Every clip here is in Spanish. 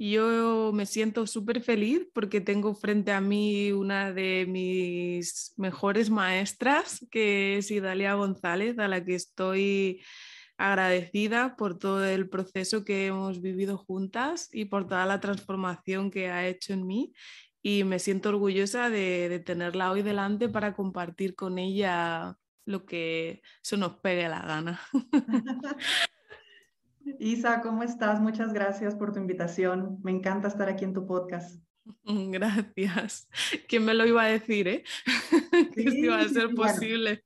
Yo me siento súper feliz porque tengo frente a mí una de mis mejores maestras, que es Idalia González, a la que estoy agradecida por todo el proceso que hemos vivido juntas y por toda la transformación que ha hecho en mí. Y me siento orgullosa de, de tenerla hoy delante para compartir con ella lo que se nos pegue la gana. Isa, ¿cómo estás? Muchas gracias por tu invitación. Me encanta estar aquí en tu podcast. Gracias. ¿Quién me lo iba a decir, eh? que esto iba a ser posible.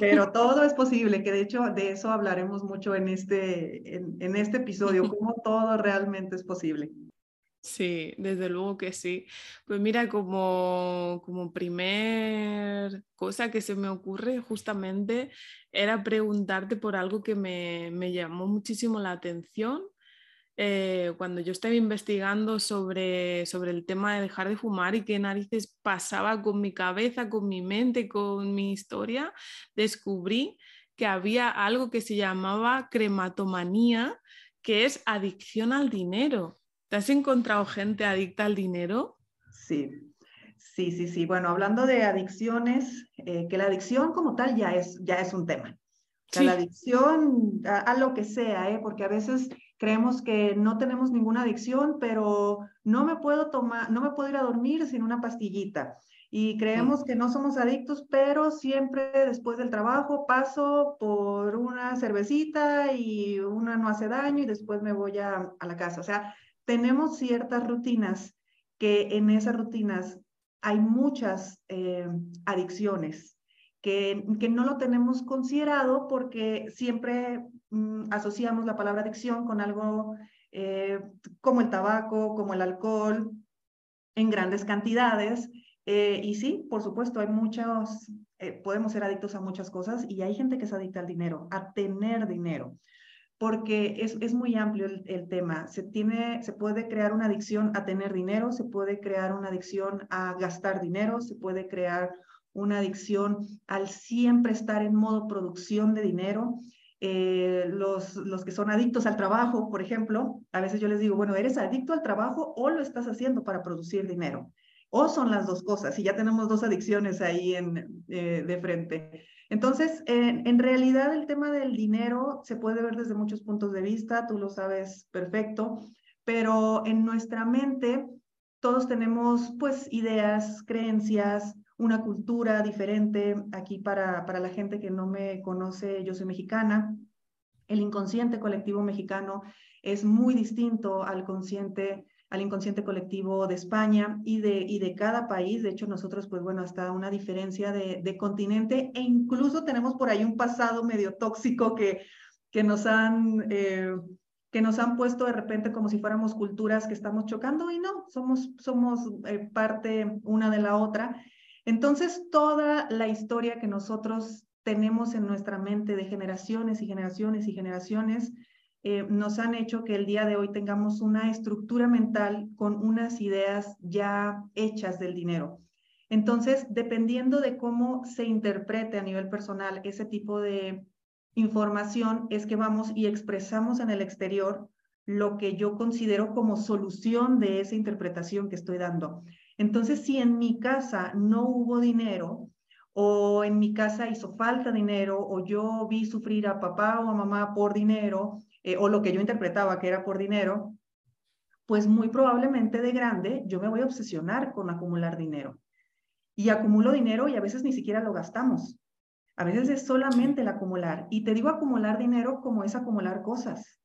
pero todo es posible, que de hecho de eso hablaremos mucho en este, en, en este episodio, cómo todo realmente es posible. Sí, desde luego que sí. Pues mira, como, como primer cosa que se me ocurre justamente era preguntarte por algo que me, me llamó muchísimo la atención eh, cuando yo estaba investigando sobre, sobre el tema de dejar de fumar y qué narices pasaba con mi cabeza, con mi mente, con mi historia, descubrí que había algo que se llamaba crematomanía, que es adicción al dinero. ¿Te has encontrado gente adicta al dinero? Sí, sí, sí, sí. Bueno, hablando de adicciones, eh, que la adicción como tal ya es, ya es un tema. La adicción a, lo que sea, ¿eh? porque a veces creemos que no tenemos ninguna adicción, pero no me puedo tomar, no me puedo ir a dormir sin una pastillita. Y creemos que no somos adictos, pero siempre después del trabajo paso por una cervecita y una no hace daño y después me voy a, a la casa. O sea, tenemos ciertas rutinas que en esas rutinas hay muchas eh, adicciones que, que, no lo tenemos considerado porque siempre mm, asociamos la palabra adicción con algo eh, como el tabaco, como el alcohol, en grandes cantidades. Eh, y sí, por supuesto, hay muchos, podemos ser adictos a muchas cosas y hay gente que se adicta al dinero, a tener dinero porque es, es muy amplio el, tema. Se, tiene, se puede crear una adicción a tener dinero, se puede crear una adicción a gastar dinero, se puede crear una adicción al siempre estar en modo producción de dinero. Eh, los, los que son adictos al trabajo, por ejemplo, a veces yo les digo, bueno, ¿eres adicto al trabajo o lo estás haciendo para producir dinero? O son las dos cosas, y ya tenemos dos adicciones ahí en, eh, de frente. Entonces, en realidad el tema del dinero se puede ver desde muchos puntos de vista, tú lo sabes perfecto, pero en nuestra mente todos tenemos pues ideas, creencias, una cultura diferente. Aquí para, para la gente que no me conoce, yo soy mexicana. El inconsciente colectivo mexicano es muy distinto al consciente al inconsciente colectivo de España y de, y de cada país. De hecho, nosotros, pues bueno, hasta una diferencia de, continente e incluso tenemos por ahí un pasado medio tóxico que, que nos han... Eh, que nos han puesto de repente como si fuéramos culturas que estamos chocando y no, somos, somos eh, parte una de la otra. Entonces, toda la historia que nosotros tenemos en nuestra mente de generaciones y generaciones y generaciones, eh, nos han hecho que el día de hoy tengamos una estructura mental con unas ideas ya hechas del dinero. Entonces, dependiendo de cómo se interprete a nivel personal ese tipo de información, es que vamos y expresamos en el exterior lo que yo considero como solución de esa interpretación que estoy dando. Entonces, si en mi casa no hubo dinero, o en mi casa hizo falta dinero, o yo vi sufrir a papá o a mamá por dinero, eh, o lo que yo interpretaba que era por dinero, pues muy probablemente de grande yo me voy a obsesionar con acumular dinero. Y acumulo dinero y a veces ni siquiera lo gastamos. A veces es solamente el acumular. Y te digo acumular dinero como es acumular cosas,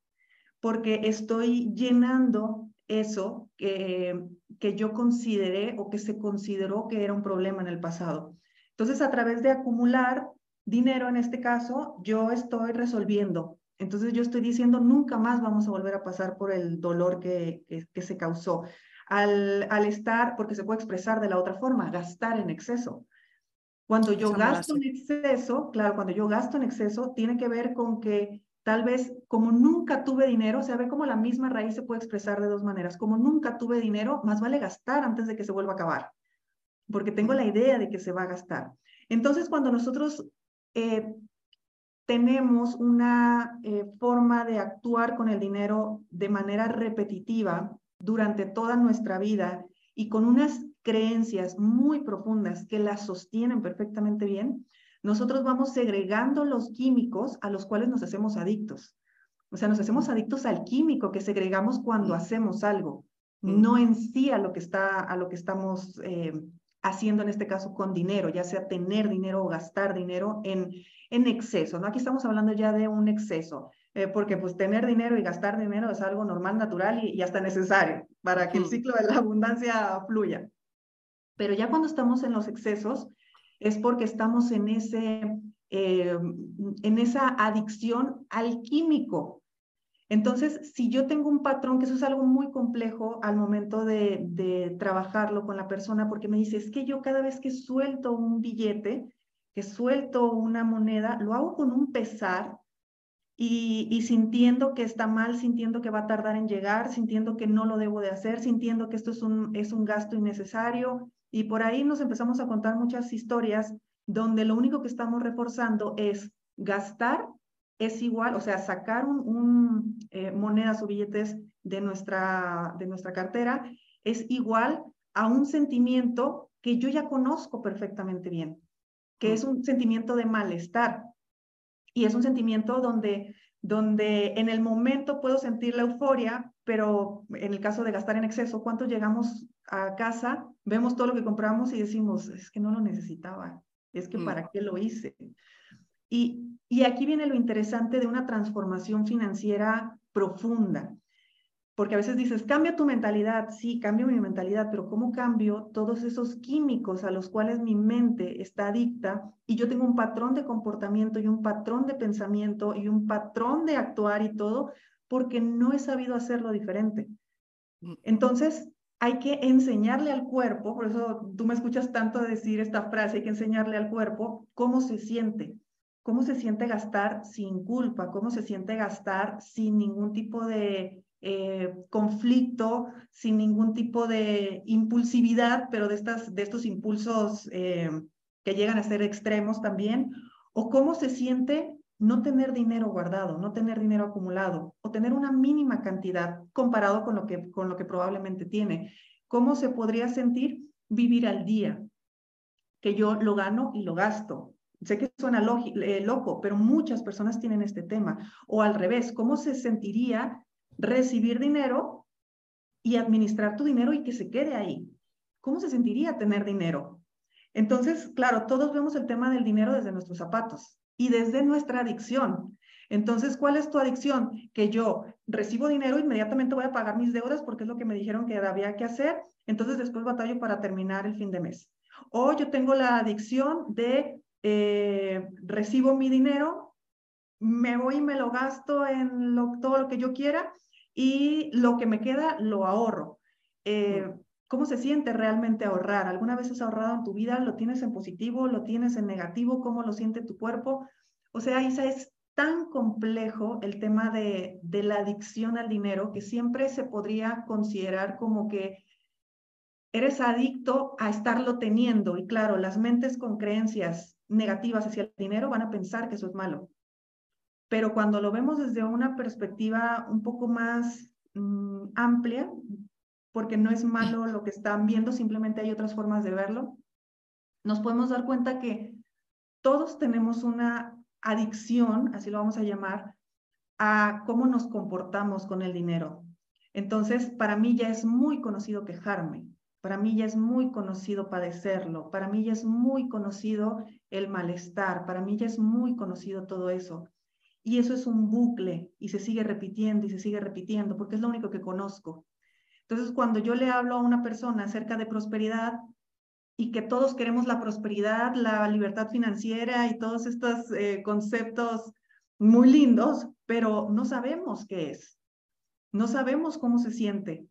porque estoy llenando eso que, que yo consideré o que se consideró que era un problema en el pasado. Entonces, a través de acumular dinero, en este caso, yo estoy resolviendo entonces yo estoy diciendo, nunca más vamos a volver a pasar por el dolor que, que, se causó. Al, al, estar, porque se puede expresar de la otra forma, gastar en exceso. Cuando yo gasto en exceso, claro, cuando yo gasto en exceso, tiene que ver con que tal vez como nunca tuve dinero, o sea, ve cómo la misma raíz se puede expresar de dos maneras. Como nunca tuve dinero, más vale gastar antes de que se vuelva a acabar, porque tengo la idea de que se va a gastar. Entonces, cuando nosotros eh, tenemos una eh, forma de actuar con el dinero de manera repetitiva durante toda nuestra vida y con unas creencias muy profundas que las sostienen perfectamente bien, nosotros vamos segregando los químicos a los cuales nos hacemos adictos. O sea, nos hacemos adictos al químico que segregamos cuando hacemos algo, no en sí a lo que, está, a lo que estamos eh, haciendo en este caso con dinero, ya sea tener dinero o gastar dinero en, en exceso, ¿no? Aquí estamos hablando ya de un exceso, eh, porque pues tener dinero y gastar dinero es algo normal, natural y, hasta necesario para que el ciclo de la abundancia fluya. Pero ya cuando estamos en los excesos es porque estamos en, ese, eh, en esa adicción al químico. Entonces, si yo tengo un patrón, que eso es algo muy complejo al momento de, trabajarlo con la persona, porque me dice, es que yo cada vez que suelto un billete, que suelto una moneda, lo hago con un pesar y, sintiendo que está mal, sintiendo que va a tardar en llegar, sintiendo que no lo debo de hacer, sintiendo que esto es un, es un gasto innecesario. Y por ahí nos empezamos a contar muchas historias donde lo único que estamos reforzando es gastar es igual, o sea, sacar un, eh, monedas o billetes de nuestra, de nuestra cartera es igual a un sentimiento que yo ya conozco perfectamente bien que mm. es un sentimiento de malestar. Y es un sentimiento donde, donde en el momento puedo sentir la euforia, pero en el caso de gastar en exceso, ¿cuántos llegamos a casa, vemos todo lo que compramos y decimos, es que no lo necesitaba, es que mm. para qué lo hice? Y, y aquí viene lo interesante de una transformación financiera profunda porque a veces dices, cambia tu mentalidad, sí, cambio mi mentalidad, pero ¿cómo cambio todos esos químicos a los cuales mi mente está adicta y yo tengo un patrón de comportamiento y un patrón de pensamiento y un patrón de actuar y todo, porque no he sabido hacerlo diferente? Mm. Entonces, hay que enseñarle al cuerpo, por eso tú me escuchas tanto decir esta frase, hay que enseñarle al cuerpo cómo se siente, cómo se siente gastar sin culpa, cómo se siente gastar sin ningún tipo de eh, conflicto, sin ningún tipo de impulsividad, pero de, estas, de estos impulsos eh, que llegan a ser extremos también, o cómo se siente no tener dinero guardado, no tener dinero acumulado, o tener una mínima cantidad comparado con lo que, con lo que probablemente tiene. ¿Cómo se podría sentir vivir al día? Que yo lo gano y lo gasto, Sé que suena eh, loco, pero muchas personas tienen este tema. O al revés, ¿cómo se sentiría recibir dinero y administrar tu dinero y que se quede ahí. ¿Cómo se sentiría tener dinero? Entonces, claro, todos vemos el tema del dinero desde nuestros zapatos y desde nuestra adicción. Entonces, ¿cuál es tu adicción? Que yo recibo dinero, inmediatamente voy a pagar mis deudas porque es lo que me dijeron que había que hacer, entonces después batallo para terminar el fin de mes. O yo tengo la adicción de eh, recibo mi dinero, me voy y me lo gasto en todo lo que yo quiera y lo que me queda lo ahorro. Eh, ¿Cómo se siente realmente ahorrar? ¿Alguna vez has ahorrado en tu vida? ¿Lo tienes en positivo? ¿Lo tienes en negativo? ¿Cómo lo siente tu cuerpo? O sea, Isa, es tan complejo el tema de, de la adicción al dinero que siempre se podría considerar como que eres adicto a estarlo teniendo. Y claro, las mentes con creencias negativas hacia el dinero van a pensar que eso es malo pero cuando lo vemos desde una perspectiva un poco más mm, amplia, porque no es malo lo que están viendo, simplemente hay otras formas de verlo, nos podemos dar cuenta que todos tenemos una adicción, así lo vamos a llamar, a cómo nos comportamos con el dinero. Entonces, para mí ya es muy conocido quejarme, para mí ya es muy conocido padecerlo, para mí ya es muy conocido el malestar, para mí ya es muy conocido todo eso. Y eso es un bucle y se sigue repitiendo y se sigue repitiendo porque es lo único que conozco. Entonces, cuando yo le hablo a una persona acerca de prosperidad y que todos queremos la prosperidad, la libertad financiera y todos estos eh, conceptos muy lindos, pero no sabemos qué es. No sabemos cómo se siente.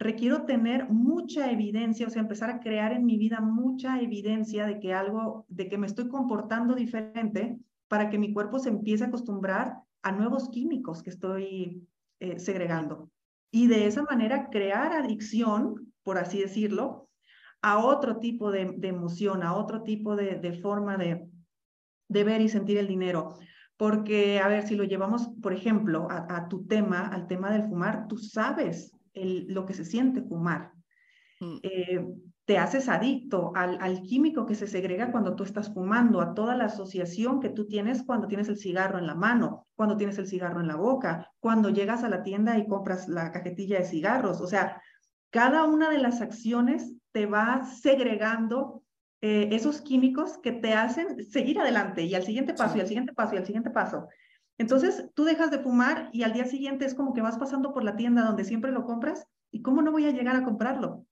Requiero tener mucha evidencia, o sea, empezar a crear en mi vida mucha evidencia de que algo, de que me estoy comportando diferente para que mi cuerpo se empiece a acostumbrar a nuevos químicos que estoy eh, segregando. Y de esa manera crear adicción, por así decirlo, a otro tipo de, emoción, a otro tipo de, forma de, de ver y sentir el dinero. Porque, a ver, si lo llevamos, por ejemplo, a, tu tema, al tema del fumar, tú sabes lo que se siente fumar. Mm. Eh, te haces adicto al, al, químico que se segrega cuando tú estás fumando, a toda la asociación que tú tienes cuando tienes el cigarro en la mano, cuando tienes el cigarro en la boca, cuando llegas a la tienda y compras la cajetilla de cigarros. O sea, cada una de las acciones te va segregando eh, esos químicos que te hacen seguir adelante y al siguiente paso y al siguiente paso y al siguiente paso. Entonces, tú dejas de fumar y al día siguiente es como que vas pasando por la tienda donde siempre lo compras y cómo no voy a llegar a comprarlo.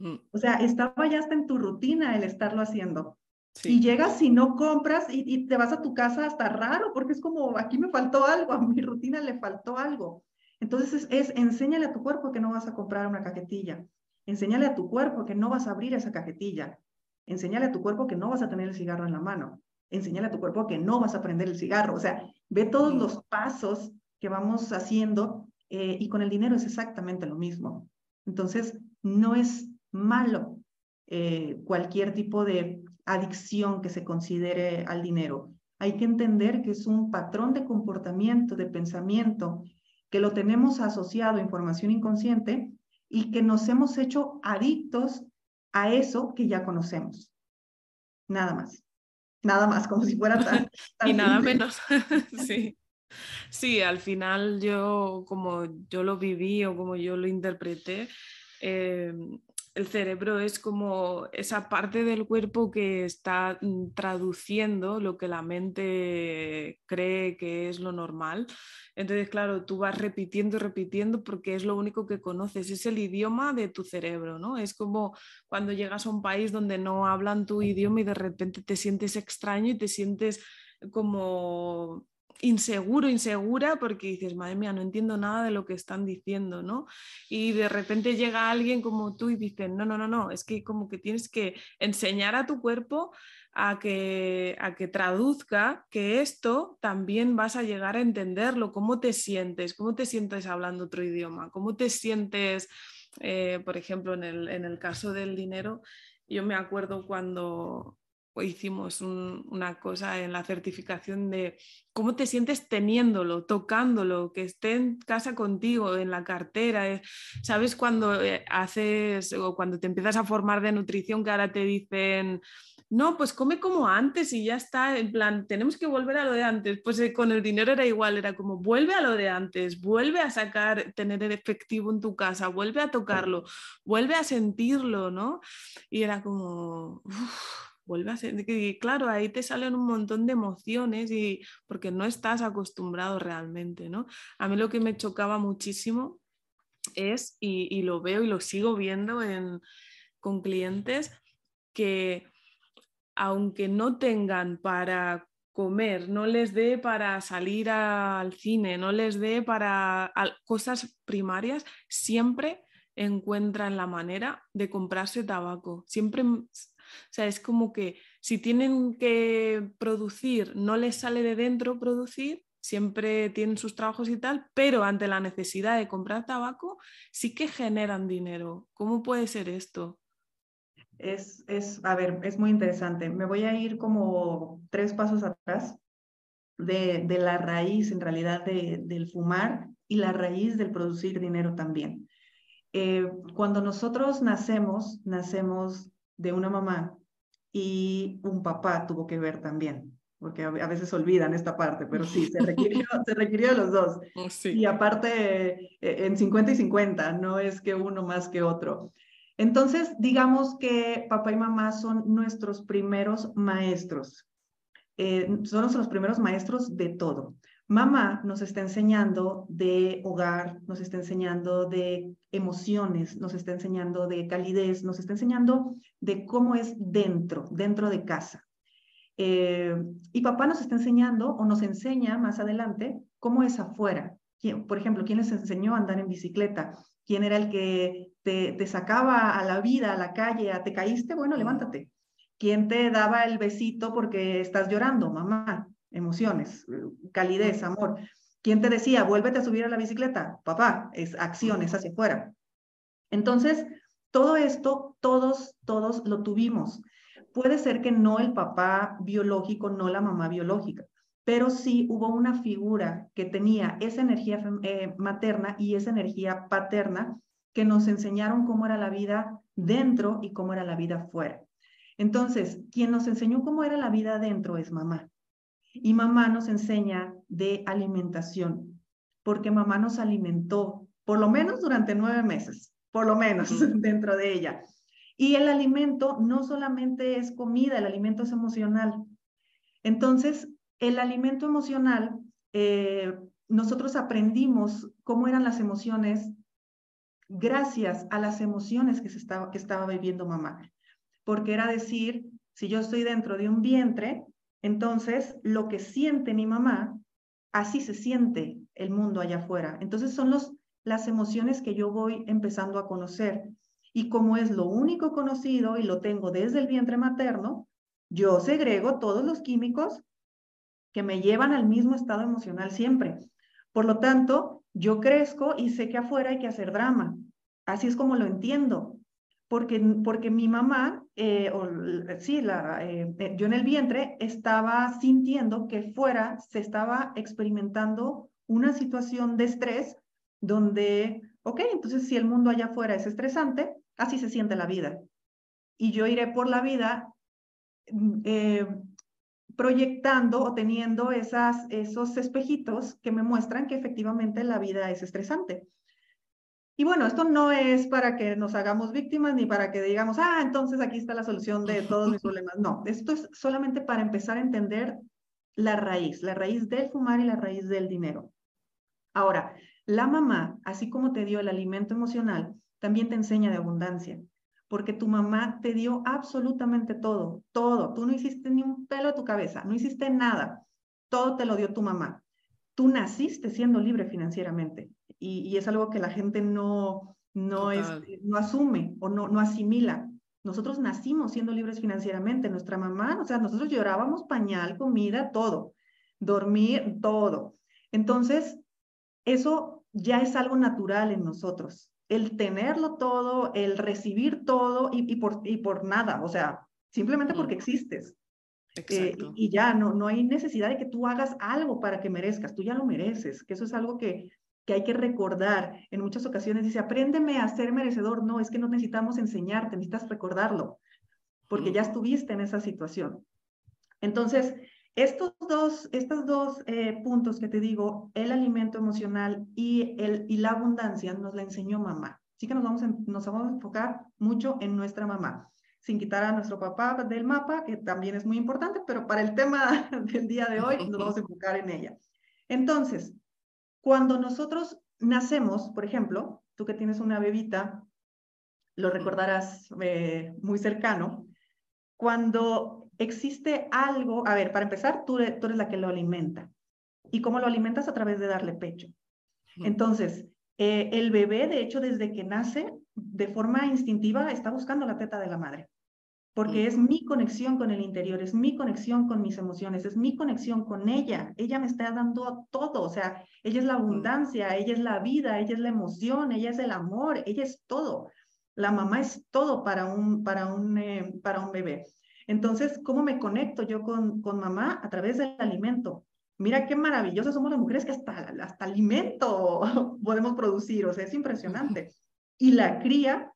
Mm. O sea, estaba ya hasta en tu rutina el estarlo haciendo. Y llegas y no compras y, te vas a tu casa hasta raro porque es como, aquí me faltó algo, a mi rutina le faltó algo. Entonces es, enséñale a tu cuerpo que no vas a comprar una cajetilla. Enséñale a tu cuerpo que no vas a abrir esa cajetilla. Enséñale a tu cuerpo que no vas a tener el cigarro en la mano. Enséñale a tu cuerpo que no vas a prender el cigarro. O sea, ve todos los pasos que vamos haciendo eh, y con el dinero es exactamente lo mismo. Entonces, no es malo eh, cualquier tipo de adicción que se considere al dinero. Hay que entender que es un patrón de comportamiento, de pensamiento, que lo tenemos asociado a información inconsciente y que nos hemos hecho adictos a eso que ya conocemos. Nada más. Nada más, como si fuera tan... y nada menos. sí. Sí, al final yo, como yo lo viví o como yo lo interpreté, eh, el cerebro es como esa parte del cuerpo que está mm, traduciendo lo que la mente cree que es lo normal. Entonces, claro, tú vas repitiendo y repitiendo porque es lo único que conoces, es el idioma de tu cerebro, ¿no? Es como cuando llegas a un país donde no hablan tu idioma y de repente te sientes extraño y te sientes como inseguro, insegura, porque dices, madre mía, no entiendo nada de lo que están diciendo, ¿no? Y de repente llega alguien como tú y dice, no, no, no, no, es que como que tienes que enseñar a tu cuerpo a que, a que traduzca que esto también vas a llegar a entenderlo, cómo te sientes, cómo te sientes hablando otro idioma, cómo te sientes, eh, por ejemplo, en el, en el caso del dinero, yo me acuerdo cuando hicimos una cosa en la certificación de cómo te sientes teniéndolo, tocándolo, que esté en casa contigo, en la cartera. Eh, ¿Sabes cuando eh, haces o cuando te empiezas a formar de nutrición que ahora te dicen, no, pues come como antes y ya está, en plan, tenemos que volver a lo de antes. Pues eh, con el dinero era igual, era como, vuelve a lo de antes, vuelve a sacar, tener el efectivo en tu casa, vuelve a tocarlo, vuelve a sentirlo, ¿no? Y era como vuelve a ser, claro, ahí te salen un montón de emociones y porque no estás acostumbrado realmente, ¿no? A mí lo que me chocaba muchísimo es, y, lo veo y lo sigo viendo en, con clientes, que aunque no tengan para comer, no les dé para salir al cine, no les dé para cosas primarias, siempre encuentran la manera de comprarse tabaco. Siempre o sea, es como que si tienen que producir, no les sale de dentro producir, siempre tienen sus trabajos y tal, pero ante la necesidad de comprar tabaco, sí que generan dinero. ¿Cómo puede ser esto? Es, es, a ver, es muy interesante. Me voy a ir como tres pasos atrás de, de la raíz, en realidad, de, del fumar y la raíz del producir dinero también. Eh, cuando nosotros nacemos, nacemos de una mamá y un papá tuvo que ver también, porque a veces olvidan esta parte, pero sí, se requirió, se requirió de los dos. Oh, y aparte, e, en 50 y 50, no es que uno más que otro. Entonces, digamos que papá y mamá son nuestros primeros maestros. Eh, son nuestros primeros maestros de todo. Mamá nos está enseñando de hogar, nos está enseñando de emociones, nos está enseñando de calidez, nos está enseñando de cómo es dentro, dentro de casa. Eh, y papá nos está enseñando o nos enseña más adelante cómo es afuera. por ejemplo, ¿quién les enseñó a andar en bicicleta? ¿Quién era el que te, te sacaba a la vida, a la calle, a te caíste, bueno, levántate. ¿Quién te daba el besito porque estás llorando? Mamá, emociones, calidez, amor. ¿Quién te decía, vuélvete a subir a la bicicleta? Papá, es acciones hacia afuera. Entonces, todo esto, todos, todos lo tuvimos. Puede ser que no el papá biológico, no la mamá biológica, pero sí hubo una figura que tenía esa energía eh, materna y esa energía paterna que nos enseñaron cómo era la vida dentro y cómo era la vida fuera. Entonces, quien nos enseñó cómo era la vida dentro es mamá. Y mamá nos enseña de alimentación, porque mamá nos alimentó por lo menos durante nueve meses, por lo menos dentro de ella. Y el alimento no solamente es comida, el alimento es emocional. Entonces, el alimento emocional, eh, nosotros aprendimos cómo eran las emociones gracias a las emociones que, se estaba, que estaba viviendo mamá. Porque era decir, si yo estoy dentro de un vientre, entonces lo que siente mi mamá, así se siente el mundo allá afuera. Entonces son los, las emociones que yo voy empezando a conocer. Y como es lo único conocido y lo tengo desde el vientre materno, yo segrego todos los químicos que me llevan al mismo estado emocional siempre. Por lo tanto, yo crezco y sé que afuera hay que hacer drama. Así es como lo entiendo. Porque, porque mi mamá, eh, o, sí, la, eh, eh, yo en el vientre estaba sintiendo que fuera se estaba experimentando una situación de estrés donde, ok, entonces si el mundo allá afuera es estresante, así se siente la vida. Y yo iré por la vida mm, proyectando o teniendo esas, esos espejitos que me muestran que efectivamente la vida es estresante. Y bueno, esto no es para que nos hagamos víctimas ni para que digamos, ah, entonces aquí está la solución de todos mis problemas. No, esto es solamente para empezar a entender la raíz, la raíz del fumar y la raíz del dinero. Ahora, la mamá, así como te dio el alimento emocional, también te enseña de abundancia porque tu mamá te dio absolutamente todo, todo. Tú no hiciste ni un pelo de tu cabeza, no hiciste nada. Todo te lo dio tu mamá. Tú naciste siendo libre financieramente y, es algo que la gente no, no, es, no asume o no, no asimila. Nosotros nacimos siendo libres financieramente. Nuestra mamá, o sea, nosotros llorábamos pañal, comida, todo. Dormir, todo. Entonces, eso ya es algo natural en nosotros el tenerlo todo, el recibir todo y, por, y por nada, o sea, simplemente porque existes. Eh, y, ya no, no hay necesidad de que tú hagas algo para que merezcas, tú ya lo mereces, que eso es algo que, que hay que recordar. En muchas ocasiones dice, apréndeme a ser merecedor. No, es que no necesitamos enseñarte, necesitas recordarlo, porque ya estuviste en esa situación. Entonces, estos dos, estos dos eh, puntos que te digo, el alimento emocional y, el, y la abundancia, nos la enseñó mamá. Así que nos vamos, nos vamos a enfocar mucho en nuestra mamá, sin quitar a nuestro papá del mapa, que también es muy importante, pero para el tema del día de hoy nos vamos a enfocar en ella. Entonces, cuando nosotros nacemos, por ejemplo, tú que tienes una bebita, lo recordarás eh, muy cercano, cuando existe algo, a ver, para empezar, tú, tú eres la que lo alimenta. ¿Y cómo lo alimentas? A través de darle pecho. Entonces, eh, el bebé, de hecho, desde que nace, de forma instintiva, está buscando la teta de la madre, porque es mi conexión con el interior, es mi conexión con mis emociones, es mi conexión con ella. Ella me está dando todo, o sea, ella es la abundancia, ella es la vida, ella es la emoción, ella es el amor, ella es todo. La mamá es todo para un, para un, eh, para un bebé. Entonces, ¿cómo me conecto yo con, con mamá? A través del alimento. Mira qué maravillosas somos las mujeres que hasta, hasta alimento podemos producir, o sea, es impresionante. Y la cría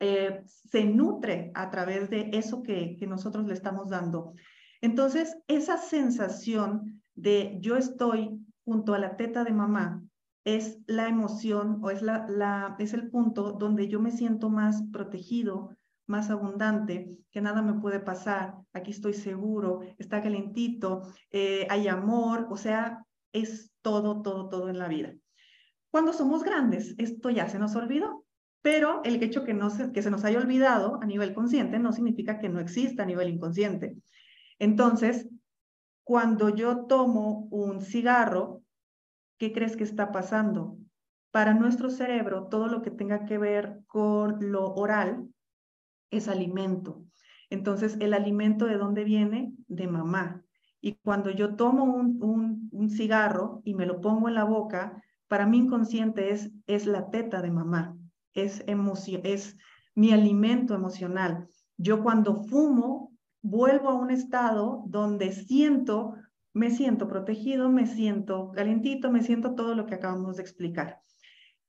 eh, se nutre a través de eso que, nosotros le estamos dando. Entonces, esa sensación de yo estoy junto a la teta de mamá es la emoción o es, la, es el punto donde yo me siento más protegido, más abundante, que nada me puede pasar, aquí estoy seguro, está calentito, eh, hay amor, o sea, es todo, todo, todo en la vida. Cuando somos grandes, esto ya se nos olvidó, pero el hecho que, no se, que se nos haya olvidado a nivel consciente no significa que no exista a nivel inconsciente. Entonces, cuando yo tomo un cigarro, ¿qué crees que está pasando? para nuestro cerebro todo lo que tenga que ver con lo oral es alimento. Entonces, el alimento de dónde viene? De mamá. Y cuando yo tomo un, un, cigarro y me lo pongo en la boca, para mí inconsciente es, es la teta de mamá, es, mi alimento emocional. Yo cuando fumo, vuelvo a un estado donde siento, me siento protegido, me siento calientito, me siento todo lo que acabamos de explicar.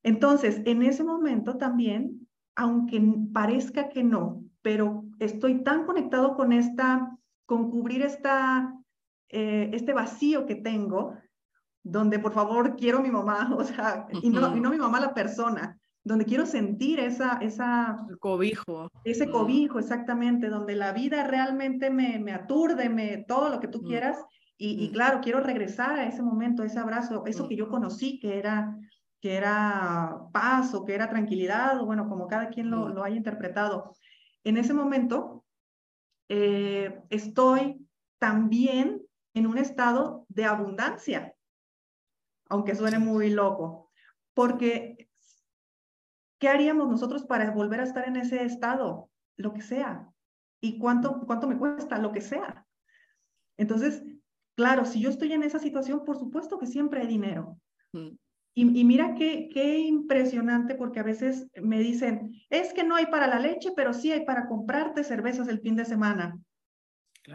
Entonces, en ese momento también, aunque parezca que no, pero estoy tan conectado con esta, con cubrir esta, eh, este vacío que tengo, donde por favor quiero mi mamá, o sea, y, no, y no mi mamá la persona, donde quiero sentir esa, esa cobijo. Ese cobijo, exactamente, donde la vida realmente me, me aturde, me, todo lo que tú quieras. Y, y, claro, quiero regresar a ese momento, ese abrazo, eso que yo conocí, que era, que era paz o que era tranquilidad, o bueno, como cada quien lo, lo haya interpretado. En ese momento, eh, estoy también en un estado de abundancia, aunque suene muy loco, porque ¿Qué haríamos nosotros para volver a estar en ese estado? Lo que sea. ¿Y cuánto, cuánto me cuesta? Lo que sea. Entonces, claro, si yo estoy en esa situación, por supuesto que siempre hay dinero. Mm. Y, mira qué, qué impresionante porque a veces me dicen, es que no hay para la leche, pero sí hay para comprarte cervezas el fin de semana.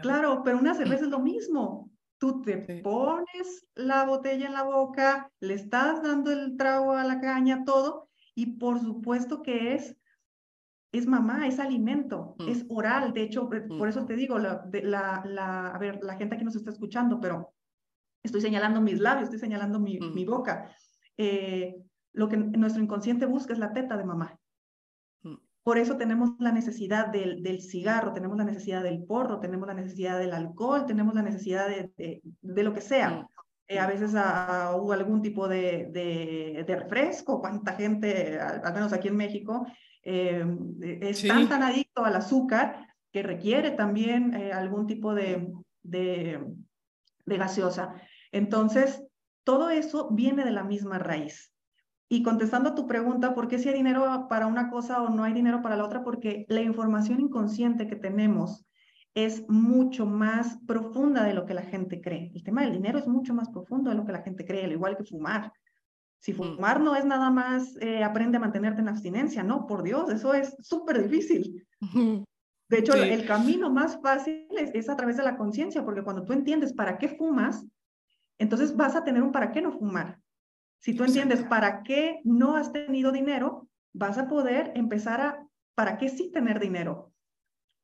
Claro, pero una cerveza es lo mismo. Tú te pones la botella en la boca, le estás dando el trago a la caña, todo, y por supuesto que es, es mamá, es alimento, mm. es oral. De hecho, por mm. eso te digo, la, la, la, a ver, la gente que nos está escuchando, pero estoy señalando mis labios, estoy señalando mi, mm. mi boca. Eh, lo que nuestro inconsciente busca es la teta de mamá. Por eso tenemos la necesidad del, del, cigarro, tenemos la necesidad del porro, tenemos la necesidad del alcohol, tenemos la necesidad de, de, de lo que sea. Eh, a veces hubo algún tipo de, de, refresco, cuánta gente, al, menos aquí en México, eh, es tan, tan adicto al azúcar que requiere también eh, algún tipo de, de, gaseosa. Entonces, todo eso viene de la misma raíz. Y contestando a tu pregunta, ¿por qué si hay dinero para una cosa o no hay dinero para la otra? Porque la información inconsciente que tenemos es mucho más profunda de lo que la gente cree. El tema del dinero es mucho más profundo de lo que la gente cree, al igual que fumar. Si mm. fumar no es nada más eh, aprende a mantenerte en abstinencia, no, por Dios, eso es súper difícil. De hecho, el camino más fácil es, a través de la conciencia, porque cuando tú entiendes para qué fumas, entonces vas a tener un para qué no fumar. Si tú entiendes para qué no has tenido dinero, vas a poder empezar a para qué sí tener dinero.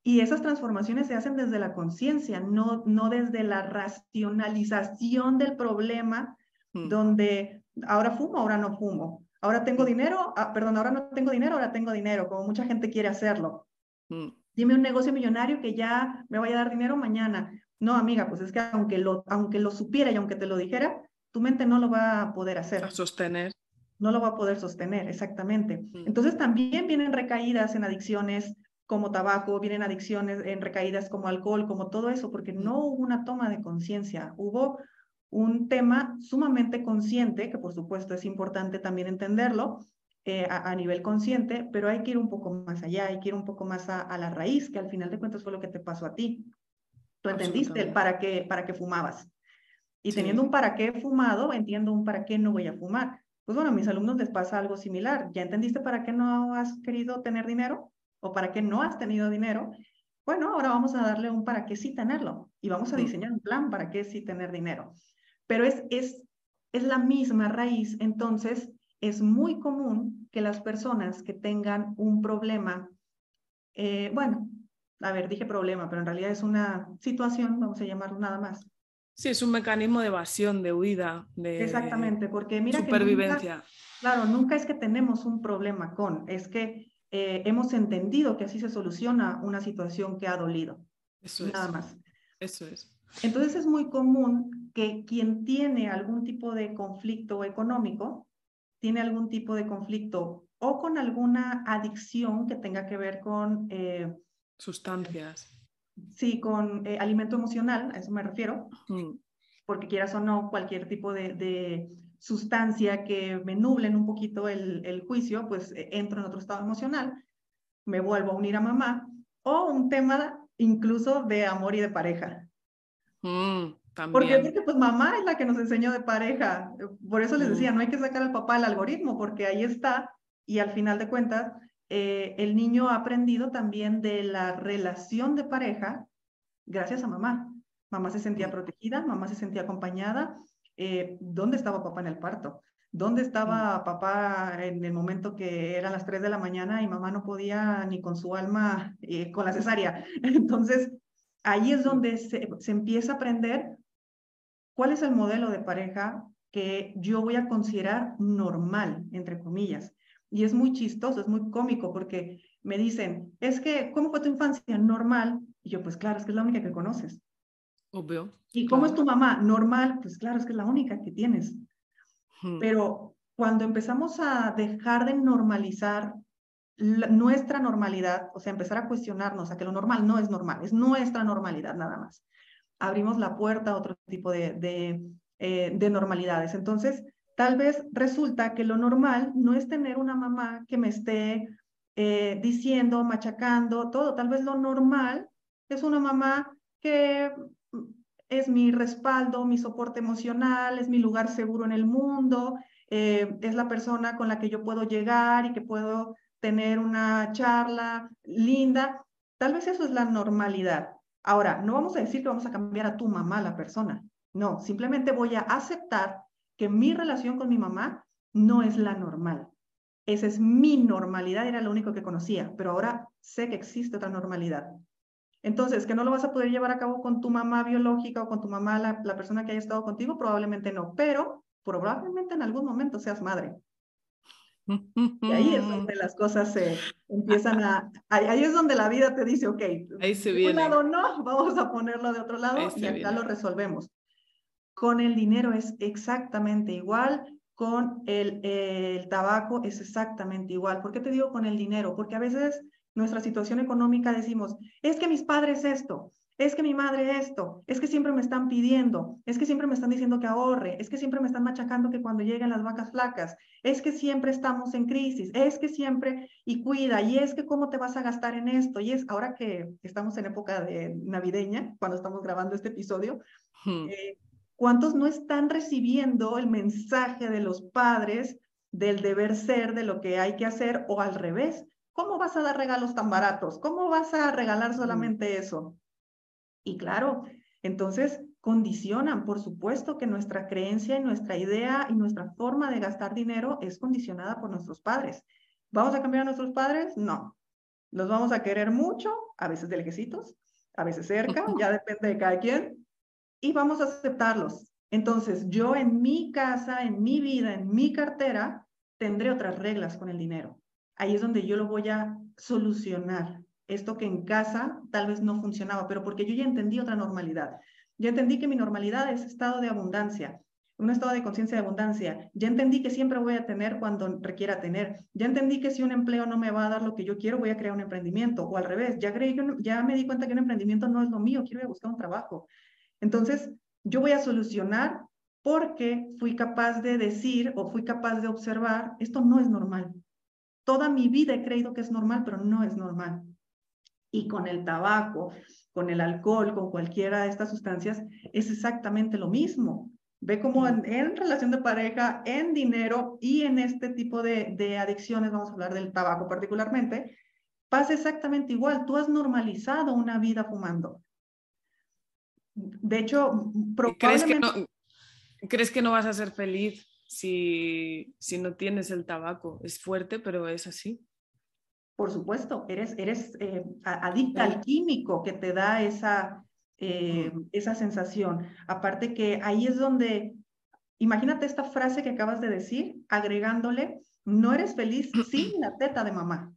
Y esas transformaciones se hacen desde la conciencia, no, no desde la racionalización del problema, mm. donde ahora fumo, ahora no fumo. Ahora tengo mm. dinero, ah, perdón, ahora no tengo dinero, ahora tengo dinero, como mucha gente quiere hacerlo. Mm. Dime un negocio millonario que ya me vaya a dar dinero mañana. No, amiga, pues es que aunque lo, aunque lo supiera y aunque te lo dijera, tu mente no lo va a poder hacer. A sostener. No lo va a poder sostener, exactamente. Entonces también vienen recaídas en adicciones, como tabaco, vienen adicciones en recaídas como alcohol, como todo eso, porque no hubo una toma de conciencia, hubo un tema sumamente consciente, que por supuesto es importante también entenderlo eh, a, nivel consciente, pero hay que ir un poco más allá, hay que ir un poco más a, la raíz, que al final de cuentas fue lo que te pasó a ti. Tú entendiste el para qué, para qué fumabas. Y teniendo un para qué fumado, entiendo un para qué no voy a fumar. Pues bueno, a mis alumnos les pasa algo similar. ¿Ya entendiste para qué no has querido tener dinero? O para qué no has tenido dinero, bueno, ahora vamos a darle un para qué sí tenerlo y vamos a diseñar un plan para qué sí tener dinero. Pero es, es, es la misma raíz, entonces es muy común que las personas que tengan un problema, eh, bueno, a ver, dije problema, pero en realidad es una situación, vamos a llamarlo nada más. Sí, es un mecanismo de evasión, de huida, de Exactamente, porque mira supervivencia. claro, nunca es que tenemos un problema con, es que eh, hemos entendido que así se soluciona una situación que ha dolido. Eso Nada más. Eso es. Entonces es muy común que quien tiene algún tipo de conflicto económico, tiene algún tipo de conflicto o con alguna adicción que tenga que ver con... Eh, Sustancias. Sí, con eh, alimento emocional, a eso me refiero. Mm. Porque quieras o no, cualquier tipo de sustancia que me nublen un poquito el, el juicio, pues eh, entro en otro estado emocional, me vuelvo a unir a mamá, o un tema incluso de amor y de pareja. Mm, ¿Por qué? Porque pues mamá es la que nos enseñó de pareja. Por eso les decía, mm. no hay que sacar al papá el algoritmo, porque ahí está y al final de cuentas eh, el niño ha aprendido también de la relación de pareja gracias a mamá. Mamá se sentía mm. protegida, mamá se sentía acompañada. Eh, ¿Dónde estaba papá en el parto? ¿Dónde estaba mm. papá en el momento que eran las 3 de la mañana y mamá no podía ni con su alma, eh, con la cesárea? Entonces, ahí es donde se, se empieza a aprender cuál es el modelo de pareja que yo voy a considerar normal, entre comillas. Y es muy chistoso, es muy cómico porque me dicen, es que, ¿cómo fue tu infancia? Normal. Y yo, pues claro, es que es la única que conoces. Obvio. ¿Y cómo es tu mamá? Normal. Pues claro, es que es la única que tienes. Pero cuando empezamos a dejar de normalizar nuestra normalidad, o sea, empezar a cuestionarnos a que lo normal no es normal, es nuestra normalidad nada más, abrimos la puerta a otro tipo de, de, eh, de normalidades. Entonces, Tal vez resulta que lo normal no es tener una mamá que me esté eh, diciendo, machacando, todo. Tal vez lo normal es una mamá que es mi respaldo, mi soporte emocional, es mi lugar seguro en el mundo, eh, es la persona con la que yo puedo llegar y que puedo tener una charla linda. Tal vez eso es la normalidad. Ahora, no vamos a decir que vamos a cambiar a tu mamá, la persona. No, simplemente voy a aceptar que mi relación con mi mamá no es la normal. Esa es mi normalidad, era lo único que conocía, pero ahora sé que existe otra normalidad. Entonces, que no lo vas a poder llevar a cabo con tu mamá biológica o con tu mamá, la, persona que haya estado contigo, probablemente no, pero probablemente en algún momento seas madre. Y ahí es donde las cosas se empiezan a, ahí, es donde la vida te dice, ok, ahí se viene. un lado no, vamos a ponerlo de otro lado y acá lo resolvemos. Con el dinero es exactamente igual, con el, el tabaco es exactamente igual. ¿Por qué te digo con el dinero? Porque a veces nuestra situación económica decimos, es que mis padres esto, es que mi madre esto, es que siempre me están pidiendo, es que siempre me están diciendo que ahorre, es que siempre me están machacando que cuando lleguen las vacas flacas, es que siempre estamos en crisis, es que siempre y cuida, y es que cómo te vas a gastar en esto, y es ahora que estamos en época de navideña, cuando estamos grabando este episodio, hmm. eh, ¿Cuántos no están recibiendo el mensaje de los padres del deber ser, de lo que hay que hacer o al revés? ¿Cómo vas a dar regalos tan baratos? ¿Cómo vas a regalar solamente eso? Y claro, entonces condicionan, por supuesto que nuestra creencia y nuestra idea y nuestra forma de gastar dinero es condicionada por nuestros padres. ¿Vamos a cambiar a nuestros padres? No. Los vamos a querer mucho, a veces de lejecitos, a veces cerca, ya depende de cada quien, y vamos a aceptarlos. Entonces, yo en mi casa, en mi vida, en mi cartera, tendré otras reglas con el dinero. Ahí es donde yo lo voy a solucionar. Esto que en casa tal vez no funcionaba, pero porque yo ya entendí otra normalidad. Ya entendí que mi normalidad es estado de abundancia, un estado de conciencia de abundancia. Ya entendí que siempre voy a tener cuando requiera tener. Ya entendí que si un empleo no me va a dar lo que yo quiero, voy a crear un emprendimiento. O al revés, ya, creí ya me di cuenta que un emprendimiento no es lo mío, quiero ir a buscar un trabajo. Entonces, yo voy a solucionar porque fui capaz de decir o fui capaz de observar, esto no es normal. Toda mi vida he creído que es normal, pero no es normal. Y con el tabaco, con el alcohol, con cualquiera de estas sustancias, es exactamente lo mismo. Ve cómo en, relación de pareja, en dinero y en este tipo de, de adicciones, vamos a hablar del tabaco particularmente, pasa exactamente igual. Tú has normalizado una vida fumando. De hecho, ¿Crees que, no, ¿Crees que no vas a ser feliz si, si no tienes el tabaco? Es fuerte, pero es así. Por supuesto, eres, eres eh, adicta al químico que te da esa, eh, esa sensación. Aparte que ahí es donde, imagínate esta frase que acabas de decir, agregándole, no eres feliz sin la teta de mamá.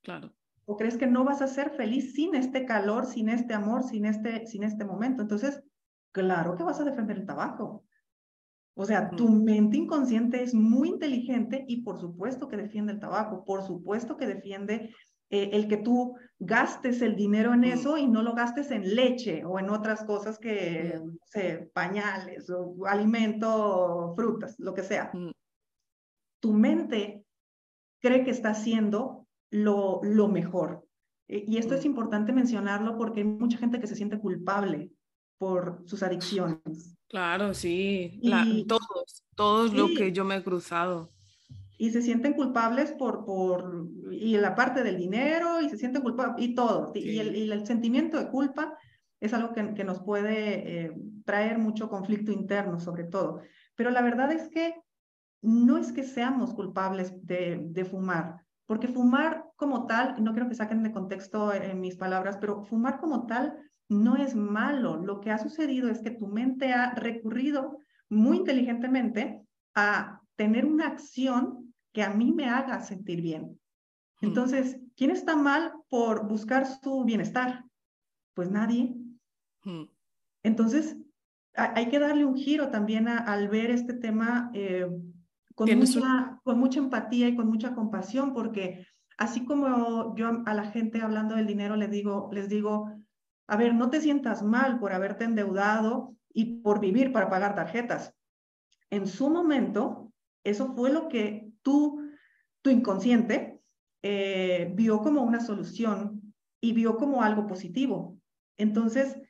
Claro. ¿O crees que no vas a ser feliz sin este calor, sin este amor, sin este, sin este momento? Entonces, claro que vas a defender el tabaco. O sea, tu mente inconsciente es muy inteligente y por supuesto que defiende el tabaco, por supuesto que defiende eh, el que tú gastes el dinero en eso y no lo gastes en leche o en otras cosas que, no sé, pañales o alimento, frutas, lo que sea. Tu mente cree que está haciendo lo, lo mejor. Eh, y esto es importante mencionarlo porque hay mucha gente que se siente culpable por sus adicciones. Claro, sí, todos, todos lo que yo me he cruzado y se sienten culpables por, por, y la parte del dinero, y se sienten culpables, y todo. Y, el, y, el, sentimiento de culpa es algo que, que nos puede eh, traer mucho conflicto interno, sobre todo. Pero la verdad es que no es que seamos culpables de, de fumar, porque fumar como tal, no quiero que saquen de contexto en mis palabras, pero fumar como tal no es malo. Lo que ha sucedido es que tu mente ha recurrido muy inteligentemente a tener una acción que a mí me haga sentir bien. Entonces, ¿quién está mal por buscar su bienestar? Pues nadie. Entonces, hay que darle un giro también al ver este tema eh, con, mucha, con mucha empatía y con mucha compasión, porque así como yo a la gente hablando del dinero les digo, les digo, a ver, no te sientas mal por haberte endeudado y por vivir para pagar tarjetas. En su momento, eso fue lo que tú, tu inconsciente, eh, vio como una solución y vio como algo positivo. Entonces,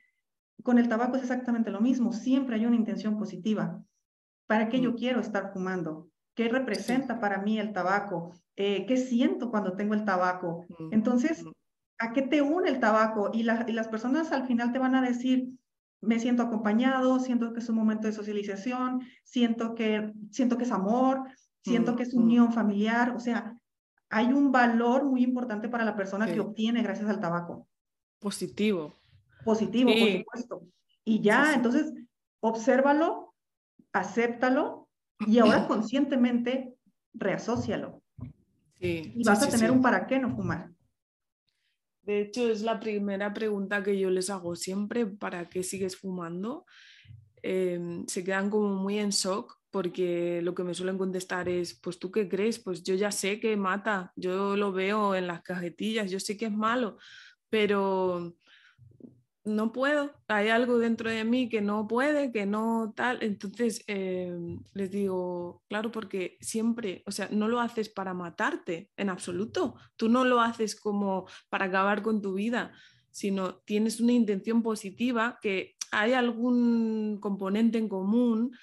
con el tabaco es exactamente lo mismo. Siempre hay una intención positiva. ¿Para qué yo mm. quiero estar fumando? ¿Qué representa para mí el tabaco? Eh, ¿Qué siento cuando tengo el tabaco? Mm, Entonces, mm. ¿A qué te une el tabaco? Y, y las personas al final te van a decir, me siento acompañado, siento que es un momento de socialización, siento que, siento que es amor, siento que es unión familiar, o sea, hay un valor muy importante para la persona que obtiene gracias al tabaco. Positivo. Positivo, por supuesto. Y ya, entonces, obsérvalo, acéptalo y ahora conscientemente reasócialo. Y vas a tener un para qué no fumar. De hecho, es la primera pregunta que yo les hago siempre, ¿para qué sigues fumando? Em, se quedan como muy en shock porque lo que me suelen contestar es, pues tú qué crees, pues yo ya sé que mata, yo lo veo en las cajetillas, yo sé que es malo, pero no puedo, hay algo dentro de mí que no puede, que no tal. Entonces em, les digo, claro, porque siempre, o sea, no lo haces para matarte en absoluto, tú no lo haces como para acabar con tu vida, sino tienes una intención positiva, que hay algún componente en común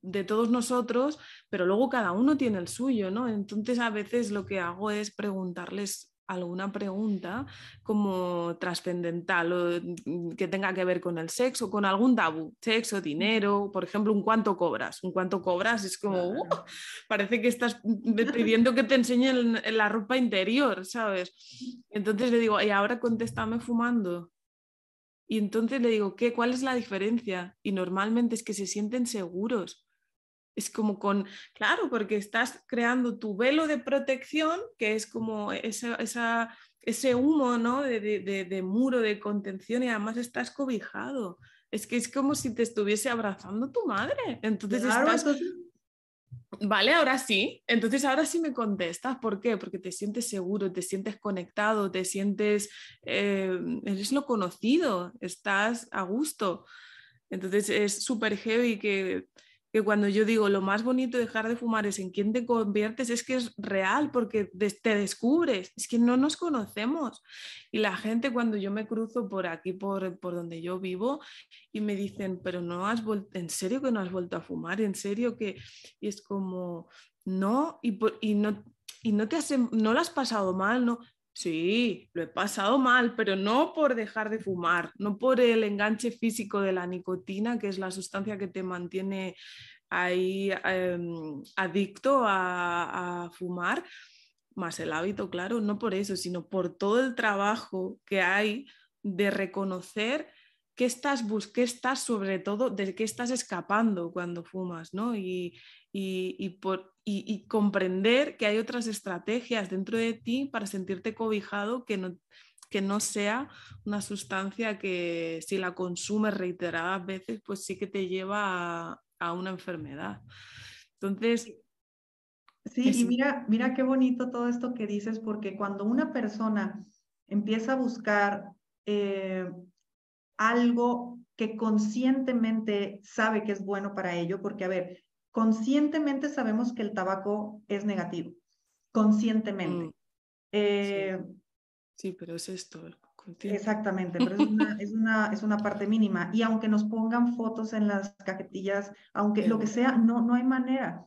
de todos nosotros, pero luego cada uno tiene el suyo, ¿no? Entonces a veces lo que hago es preguntarles alguna pregunta como trascendental o mm, que tenga que ver con el sexo, con algún tabú, sexo, dinero, por ejemplo, un cuánto cobras, un cuánto cobras es como, uh, parece que estás pidiendo que te enseñen la ropa interior, ¿sabes? Entonces le digo, y ahora contéstame fumando. Y entonces le digo, ¿qué? ¿Cuál es la diferencia? Y normalmente es que se sienten seguros es como con, claro, porque estás creando tu velo de protección, que es como esa, esa, ese humo ¿no? de, de, de, muro de contención y además estás cobijado. Es que es como si te estuviese abrazando tu madre. Entonces estás... Vale, ahora sí. Entonces ahora sí me contestas. ¿Por qué? Porque te sientes seguro, te sientes conectado, te sientes, eh, eres lo conocido, estás a gusto. Entonces es súper heavy que que cuando yo digo lo más bonito de dejar de fumar es en quién te conviertes, es que es real porque te descubres, es que no nos conocemos. Y la gente cuando yo me cruzo por aquí, por, por donde yo vivo, y me dicen, pero no has vuelto, ¿en serio que no has vuelto a fumar? ¿En serio que? Y es como, no, y, y no, y no te has, no lo has pasado mal, no, Sí, lo he pasado mal, pero no por dejar de fumar, no por el enganche físico de la nicotina, que es la sustancia que te mantiene ahí em, adicto a, fumar, más el hábito, claro, no por eso, sino por todo el trabajo que hay de reconocer qué estás, qué estás sobre todo, de qué estás escapando cuando fumas, ¿no? Y, y, por, y, comprender que hay otras estrategias dentro de ti para sentirte cobijado que no, que no sea una sustancia que si la consumes reiteradas veces, pues sí que te lleva a, una enfermedad. Entonces, Sí, y mira, mira qué bonito todo esto que dices, porque cuando una persona empieza a buscar eh, algo que conscientemente sabe que es bueno para ello, porque a ver, conscientemente sabemos que el tabaco es negativo, conscientemente. Mm. Eh, sí. pero es esto. Exactamente, pero es una, es, una, es una parte mínima. Y aunque nos pongan fotos en las cajetillas, aunque lo que sea, no, no hay manera.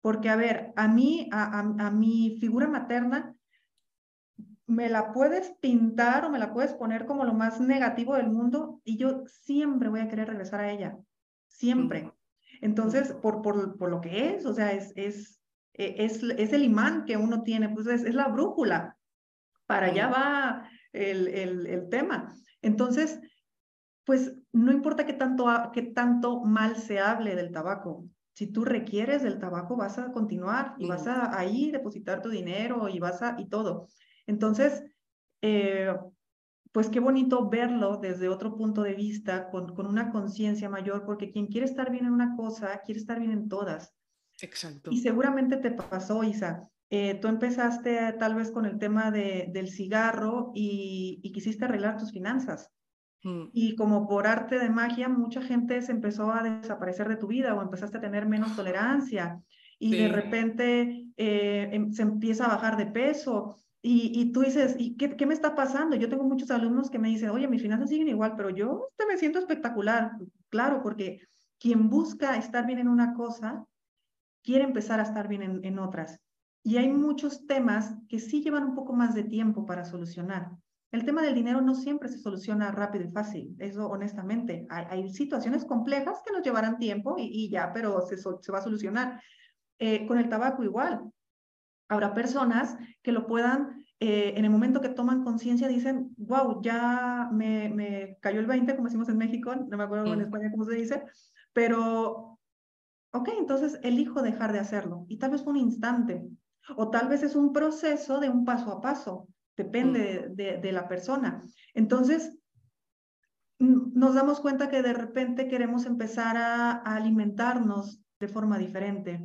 Porque, a ver, a mí, a, a, mi figura materna, me la puedes pintar o me la puedes poner como lo más negativo del mundo y yo siempre voy a querer regresar a ella, siempre. Entonces, por, por, por lo que es, o sea, es, es, e, es, es el imán que uno tiene, pues es, es la brújula. Para allá va el, el, el, tema. Entonces, pues no importa qué tanto, qué tanto mal se hable del tabaco. Si tú requieres del tabaco, vas a continuar y vas a ahí depositar tu dinero y vas a y todo. Entonces, eh, pues qué bonito verlo desde otro punto de vista, con, con una conciencia mayor, porque quien quiere estar bien en una cosa, quiere estar bien en todas. Exacto. Y seguramente te pasó, Isa. Eh, tú empezaste tal vez con el tema de, del cigarro y, y, quisiste arreglar tus finanzas. Mm. Y como por arte de magia, mucha gente se empezó a desaparecer de tu vida o empezaste a tener menos tolerancia y de repente eh, em, se empieza a bajar de peso y, tú dices, ¿y qué, qué, me está pasando? Yo tengo muchos alumnos que me dicen, oye, mis finanzas siguen igual, pero yo este, me siento espectacular. Claro, porque quien busca estar bien en una cosa, quiere empezar a estar bien en, en otras. Y hay muchos temas que sí llevan un poco más de tiempo para solucionar. El tema del dinero no siempre se soluciona rápido y fácil, eso honestamente. Hay, hay situaciones complejas que nos llevarán tiempo y, y ya, pero se, se, va a solucionar. Eh, con el tabaco igual. Habrá personas que lo puedan, eh, en el momento que toman conciencia, dicen, wow, ya me, me, cayó el 20, como decimos en México, no me acuerdo en. España cómo se dice, pero, ok, entonces elijo dejar de hacerlo. Y tal vez fue un instante, o tal vez es un proceso de un paso a paso, depende mm. de, de, la persona. Entonces, nos damos cuenta que de repente queremos empezar a, a alimentarnos de forma diferente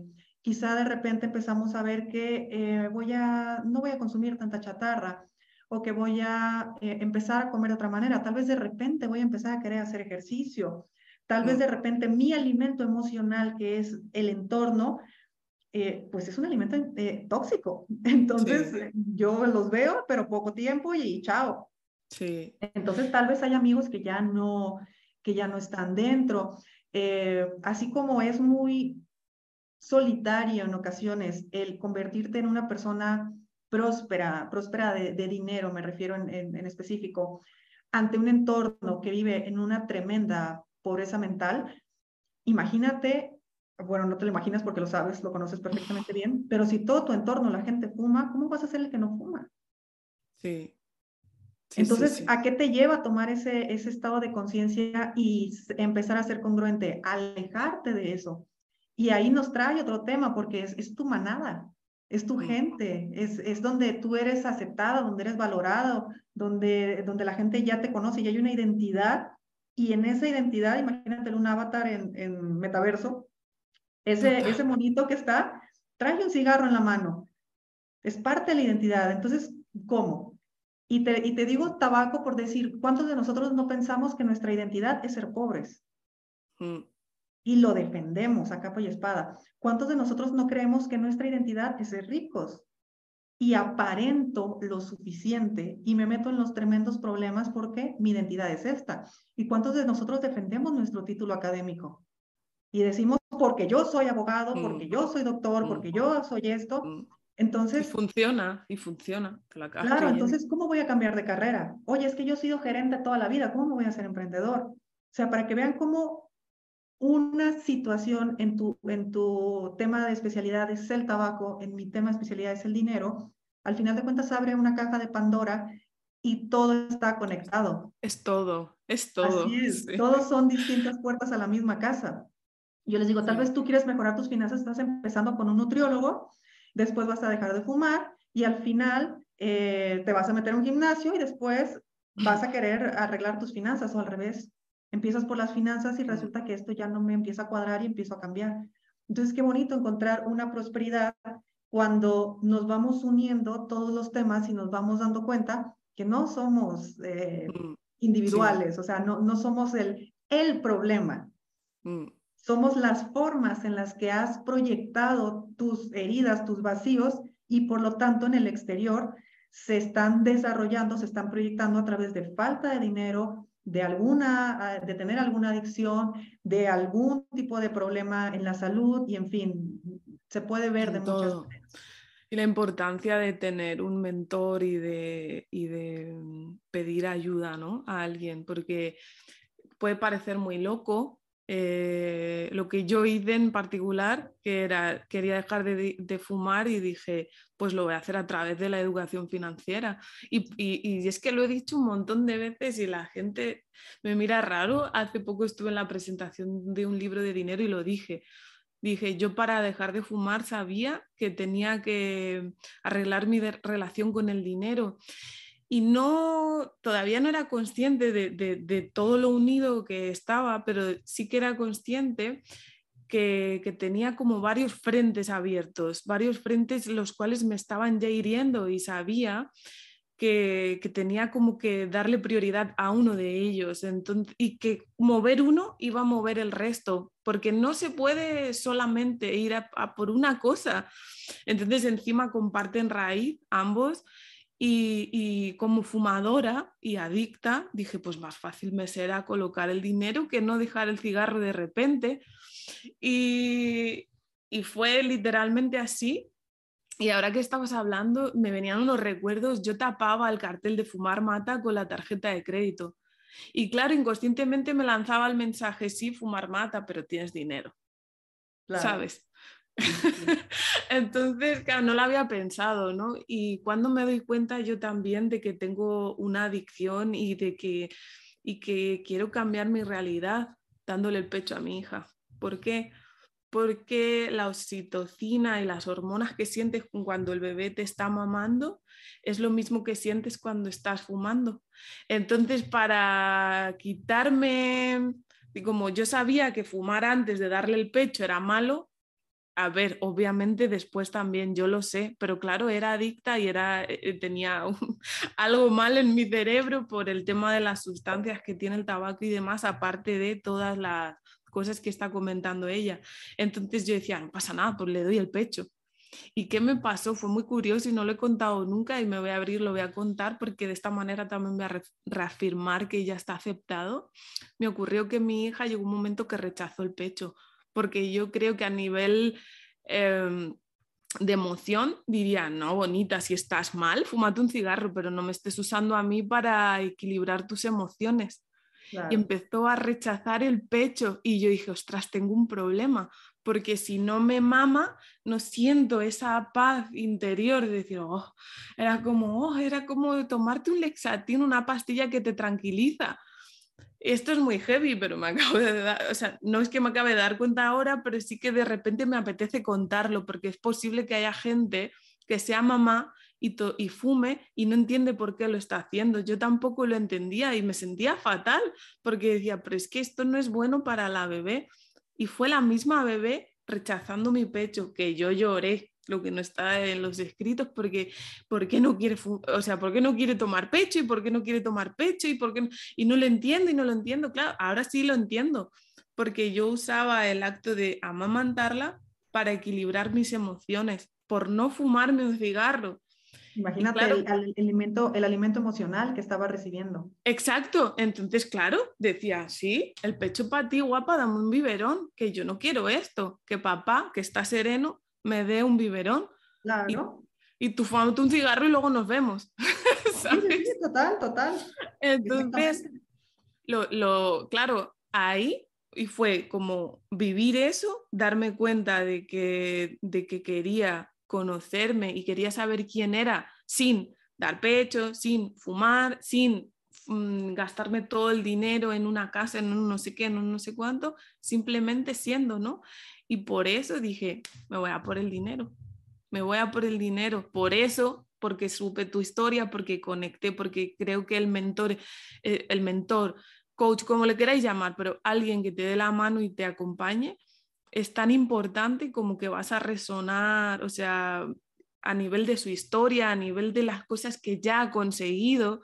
quizá de repente empezamos a ver que eh, voy a, no voy a consumir tanta chatarra o que voy a eh, empezar a comer de otra manera. Tal vez de repente voy a empezar a querer hacer ejercicio. Tal vez de repente mi alimento emocional, que es el entorno, eh, pues es un alimento tóxico. Entonces yo los veo, pero poco tiempo y chao. Sí. Entonces tal vez hay amigos que ya no, que ya no están dentro. así como es muy solitario en ocasiones el convertirte en una persona próspera, próspera de, dinero, me refiero en, en, específico, ante un entorno que vive en una tremenda pobreza mental, imagínate, bueno, no te lo imaginas porque lo sabes, lo conoces perfectamente bien, pero si todo tu entorno, la gente fuma, ¿cómo vas a ser el que no fuma? Sí. Entonces, ¿a qué te lleva a tomar ese, ese estado de conciencia y empezar a ser congruente? Alejarte de eso. Y ahí nos trae otro tema, porque es, es tu manada, es tu gente, es, es donde tú eres aceptada, donde eres valorado, donde, donde la gente ya te conoce y hay una identidad. Y en esa identidad, imagínate un avatar en, en metaverso, ese, ese monito que está, trae un cigarro en la mano. Es parte de la identidad. Entonces, ¿cómo? Y te, y te digo tabaco por decir, ¿cuántos de nosotros no pensamos que nuestra identidad es ser pobres? Mm y lo defendemos a capa y espada. ¿Cuántos de nosotros no creemos que nuestra identidad es ser ricos? Y aparento lo suficiente y me meto en los tremendos problemas porque mi identidad es esta. ¿Y cuántos de nosotros defendemos nuestro título académico? Y decimos, porque yo soy abogado, porque mm. yo soy doctor, porque yo soy esto. Mm. Entonces... Y funciona, y funciona. claro, entonces, ¿cómo voy a cambiar de carrera? Oye, es que yo he sido gerente toda la vida, ¿cómo voy a ser emprendedor? O sea, para que vean cómo una situación en tu, en tu tema de especialidad es el tabaco, en mi tema de especialidad es el dinero, al final de cuentas abre una caja de Pandora y todo está conectado. Es todo, es todo. Así es, todos son distintas puertas a la misma casa. Yo les digo, tal vez tú quieres mejorar tus finanzas, estás empezando con un nutriólogo, después vas a dejar de fumar y al final eh, te vas a meter a un gimnasio y después vas a querer arreglar tus finanzas o al revés empiezas por las finanzas y resulta que esto ya no me empieza a cuadrar y empiezo a cambiar. Entonces, qué bonito encontrar una prosperidad cuando nos vamos uniendo todos los temas y nos vamos dando cuenta que no somos eh, mm, individuales, o sea, no, no somos el, el problema. Mm. Somos las formas en las que has proyectado tus heridas, tus vacíos, y por lo tanto en el exterior se están desarrollando, se están proyectando a través de falta de dinero, de alguna, ah, de tener alguna adicción, de algún tipo de problema en la salud y en fin, se puede ver de muchas maneras. Y la importancia de tener un mentor y de, y de mm, pedir ayuda ¿no? a alguien, porque puede parecer muy loco, eh, lo que yo hice en particular, que era, quería dejar de, fumar y dije, pues lo voy a hacer a través de la educación financiera. Y, es que lo he dicho un montón de veces y la gente me mira raro. Hace poco estuve en la presentación de un libro de dinero y lo dije. Dije, yo para dejar de fumar sabía que tenía que arreglar mi relación con el dinero y no, todavía no era consciente de, todo lo unido que estaba, pero sí que era consciente que, tenía como varios frentes abiertos, varios frentes los cuales me estaban ya hiriendo y sabía que, tenía como que darle prioridad a uno de ellos entonces, y que mover uno iba a mover el resto, porque no se puede solamente ir a por una cosa. Entonces encima comparten raíz ambos y, como fumadora y adicta, dije, pues más fácil me será colocar el dinero que no dejar el cigarro de repente. Y, y fue literalmente así. Y ahora que estabas hablando, me venían unos recuerdos, yo tapaba el cartel de fumar mata con la tarjeta de crédito. Y claro, inconscientemente me lanzaba el mensaje, sí, fumar mata, pero tienes dinero. ¿Sabes? Entonces, no lo había pensado, ¿no? Y cuando me doy cuenta yo también de que tengo una adicción y de que, y que quiero cambiar mi realidad dándole el pecho a mi hija. ¿Por qué? Porque la oxitocina y las hormonas que sientes cuando el bebé te está mamando es lo mismo que sientes cuando estás fumando. Entonces, para quitarme, y como yo sabía que fumar antes de darle el pecho era malo, a ver, obviamente después también yo lo sé, pero claro, era adicta y era, eh, tenía algo mal en mi cerebro por el tema de las sustancias que tiene el tabaco y demás, aparte de todas las cosas que está comentando ella. Entonces yo decía, no pasa nada, pues le doy el pecho. ¿Y qué me pasó? Fue muy curioso y no lo he contado nunca y me voy a abrir, lo voy a contar porque de esta manera también voy a reafirmar que ya está aceptado. Me ocurrió que mi hija llegó un momento que rechazó el pecho porque yo creo que a nivel em, de emoción diría, no, bonita, si estás mal, fúmate un cigarro, pero no me estés usando a mí para equilibrar tus emociones. Y empezó a rechazar el pecho y yo dije, ostras, tengo un problema, porque si no me mama, no siento esa paz interior de decir, oh, era como, oh, era como tomarte un lexatín, una pastilla que te tranquiliza esto es muy heavy, pero me acabo de dar, o sea, no es que me acabe de dar cuenta ahora, pero sí que de repente me apetece contarlo, porque es posible que haya gente que sea mamá y, y fume y no entiende por qué lo está haciendo. Yo tampoco lo entendía y me sentía fatal, porque decía, pero es que esto no es bueno para la bebé. Y fue la misma bebé rechazando mi pecho, que yo lloré, lo que no está en los escritos, porque ¿por qué no quiere, o sea, por qué no quiere tomar pecho y por qué no quiere tomar pecho y por qué no, y no lo entiendo y no lo entiendo, claro, ahora sí lo entiendo, porque yo usaba el acto de amamantarla para equilibrar mis emociones, por no fumarme un cigarro. Imagínate el, alimento, el alimento emocional que estaba recibiendo. Exacto, entonces claro, decía, sí, el pecho para ti, guapa, dame un biberón, que yo no quiero esto, que papá, que está sereno, me dé un biberón. Claro. Y, y tú fumándote un cigarro y luego nos vemos. Sí, total, total. Entonces, lo, lo, claro, ahí y fue como vivir eso, darme cuenta de que, de que quería conocerme y quería saber quién era sin dar pecho, sin fumar, sin mm, gastarme todo el dinero en una casa, en un no sé qué, en un no sé cuánto, simplemente siendo, ¿no? Y por eso dije, me voy a por el dinero, me voy a por el dinero. Por eso, porque supe tu historia, porque conecté, porque creo que el mentor, eh, el mentor, coach, como le queráis llamar, pero alguien que te dé la mano y te acompañe, es tan importante como que vas a resonar, o sea, a nivel de su historia, a nivel de las cosas que ya ha conseguido.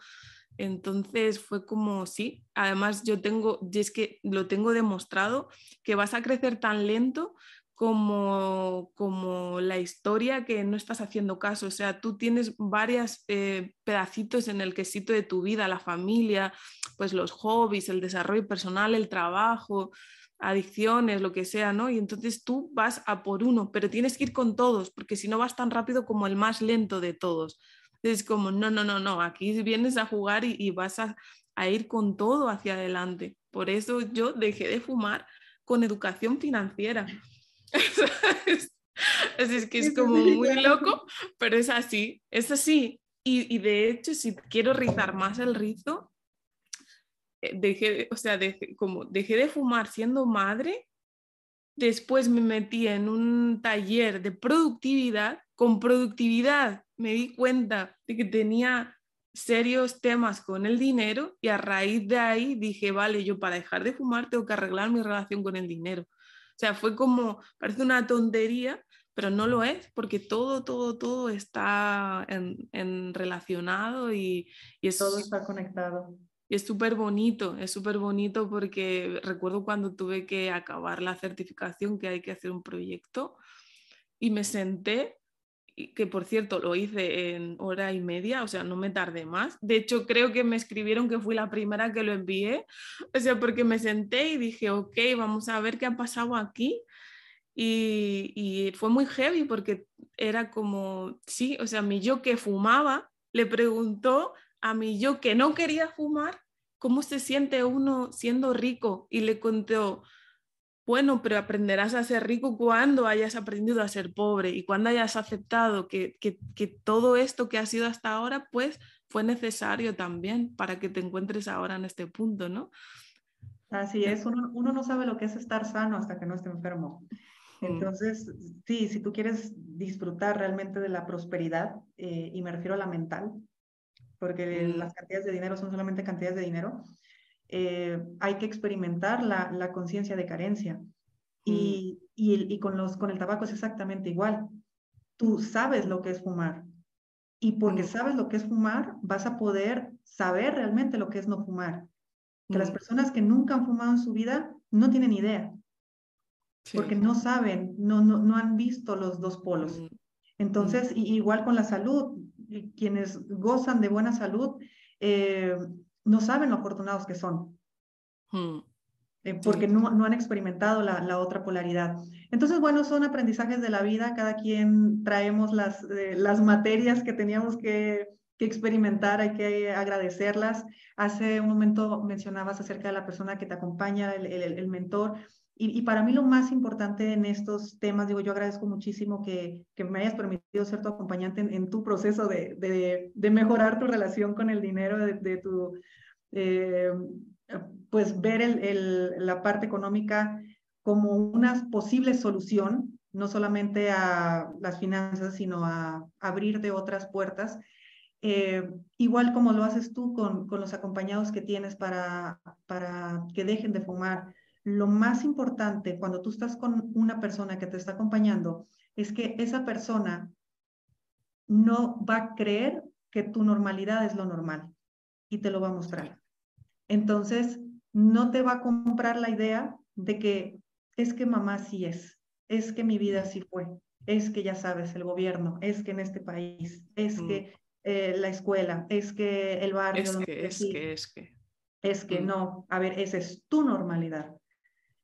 Entonces fue como, sí, además yo tengo, y es que lo tengo demostrado, que vas a crecer tan lento como, como la historia que no estás haciendo caso. O sea, tú tienes varios eh, pedacitos en el quesito de tu vida, la familia, pues los hobbies, el desarrollo personal, el trabajo, adicciones, lo que sea, ¿no? Y entonces tú vas a por uno, pero tienes que ir con todos, porque si no vas tan rápido como el más lento de todos. Es como, no, no, no, no, aquí vienes a jugar y, vas a, a ir con todo hacia adelante. Por eso yo dejé de fumar con educación financiera es, que es como muy loco, pero es así, es así. Y, de hecho, si quiero rizar más el rizo, eh, dejé, o sea, dejé, como dejé de fumar siendo madre, después me metí en un taller de productividad, con productividad me di cuenta de que tenía serios temas con el dinero y a raíz de ahí dije, vale, yo para dejar de fumar tengo que arreglar mi relación con el dinero. O sea, fue como, parece una tontería, pero no lo es, porque todo, todo, todo está en, relacionado y, y es, todo está conectado. Y es súper bonito, es súper bonito porque recuerdo cuando tuve que acabar la certificación que hay que hacer un proyecto y me senté que por cierto lo hice en hora y media, o sea, no me tardé más. De hecho, creo que me escribieron que fui la primera que lo envié, o sea, porque me senté y dije, ok, vamos a ver qué ha pasado aquí. Y, y fue muy heavy porque era como, sí, o sea, mi yo que fumaba le preguntó a mi yo que no quería fumar cómo se siente uno siendo rico y le contó, bueno, pero aprenderás a ser rico cuando hayas aprendido a ser pobre y cuando hayas aceptado que, todo esto que ha sido hasta ahora, pues fue necesario también para que te encuentres ahora en este punto, ¿no? Así es, uno, no sabe lo que es estar sano hasta que no esté enfermo. Entonces, sí, si tú quieres disfrutar realmente de la prosperidad, eh, y me refiero a la mental, porque mm. las cantidades de dinero son solamente cantidades de dinero, eh, hay que experimentar la, la conciencia de carencia. Y, mm. y, y, con, los, con el tabaco es exactamente igual. Tú sabes lo que es fumar. Y porque mm. sabes lo que es fumar, vas a poder saber realmente lo que es no fumar. Que las mm. personas que nunca han fumado en su vida no tienen idea. Porque no saben, no, no, no, han visto los dos polos. Entonces, igual con la salud, quienes gozan de buena salud, eh, no saben lo afortunados que son. Hmm. Eh, porque no, no, han experimentado la, la, otra polaridad. Entonces, bueno, son aprendizajes de la vida, cada quien traemos las, eh, las materias que teníamos que, que, experimentar, hay que agradecerlas. Hace un momento mencionabas acerca de la persona que te acompaña, el, el, el mentor, y, y, para mí lo más importante en estos temas, digo, yo agradezco muchísimo que, que me hayas permitido ser tu acompañante en, en tu proceso de, de, de, mejorar tu relación con el dinero, de, de tu, eh, pues ver el, el, la parte económica como una posible solución, no solamente a las finanzas, sino a abrirte otras puertas. Eh, igual como lo haces tú con, con los acompañados que tienes para, para que dejen de fumar lo más importante cuando tú estás con una persona que te está acompañando es que esa persona no va a creer que tu normalidad es lo normal y te lo va a mostrar. Entonces, no te va a comprar la idea de que es que mamá sí es, es que mi vida sí fue, es que ya sabes, el gobierno, es que en este país, es mm. que eh, la escuela, es que el barrio. Es que, es que, es que. Es que mm. no, a ver, esa es tu normalidad.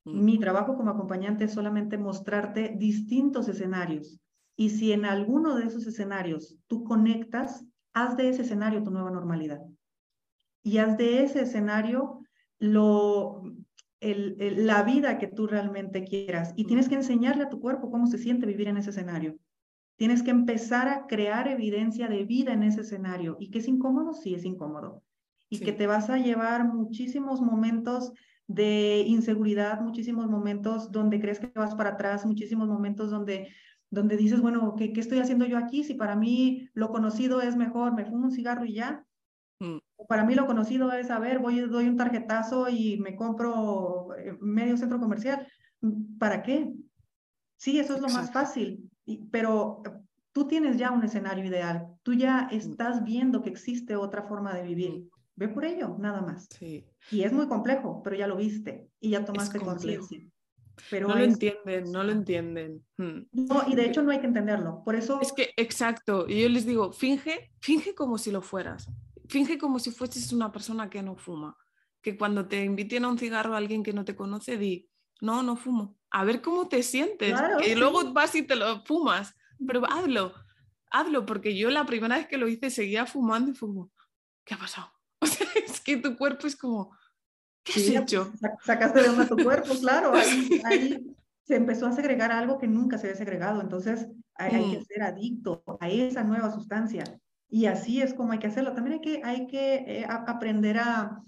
Mi trabajo como acompañante es solamente mostrarte distintos escenarios. Y si en alguno de esos escenarios tú conectas, haz de ese escenario tu nueva normalidad. Y haz de ese escenario lo, el, la vida que tú realmente quieras. Y tienes que enseñarle a tu cuerpo cómo se siente vivir en ese escenario. Tienes que empezar a crear evidencia de vida en ese escenario. ¿Y que es incómodo? Sí, es incómodo. Y que te vas a llevar muchísimos momentos de inseguridad, muchísimos momentos donde crees que vas para atrás, muchísimos momentos donde, donde dices, bueno, ¿qué, ¿qué, estoy haciendo yo aquí? Si para mí lo conocido es mejor, me fumo un cigarro y ya. Mm. Para mí lo conocido es, a ver, voy, doy un tarjetazo y me compro eh, medio centro comercial. ¿Para qué? Sí, eso es lo más fácil, pero tú tienes ya un escenario ideal, tú ya mm. estás viendo que existe otra forma de vivir. Mm. Ve por ello, nada más. Sí. Y es muy complejo, pero ya lo viste y ya tomaste conciencia. Pero no lo entienden, no lo entienden. Hmm. No, y de hecho no hay que entenderlo. Por eso. Es que, exacto. Y yo les digo, finge, finge como si lo fueras. Finge como si fueses una persona que no fuma. Que cuando te inviten a un cigarro a alguien que no te conoce, di, no, no fumo. A ver cómo te sientes. y luego vas y te lo fumas. Pero hazlo, hazlo, porque yo la primera vez que lo hice seguía fumando y fumo. ¿qué ha pasado? O sea, es que tu cuerpo es como, ¿Qué has hecho? Sacaste de onda tu cuerpo, claro. Ahí, se empezó a segregar algo que nunca se había segregado. Entonces hay, que mm. ser adicto a esa nueva sustancia. Y así es como hay que hacerlo. También hay que, hay que eh, aprender a,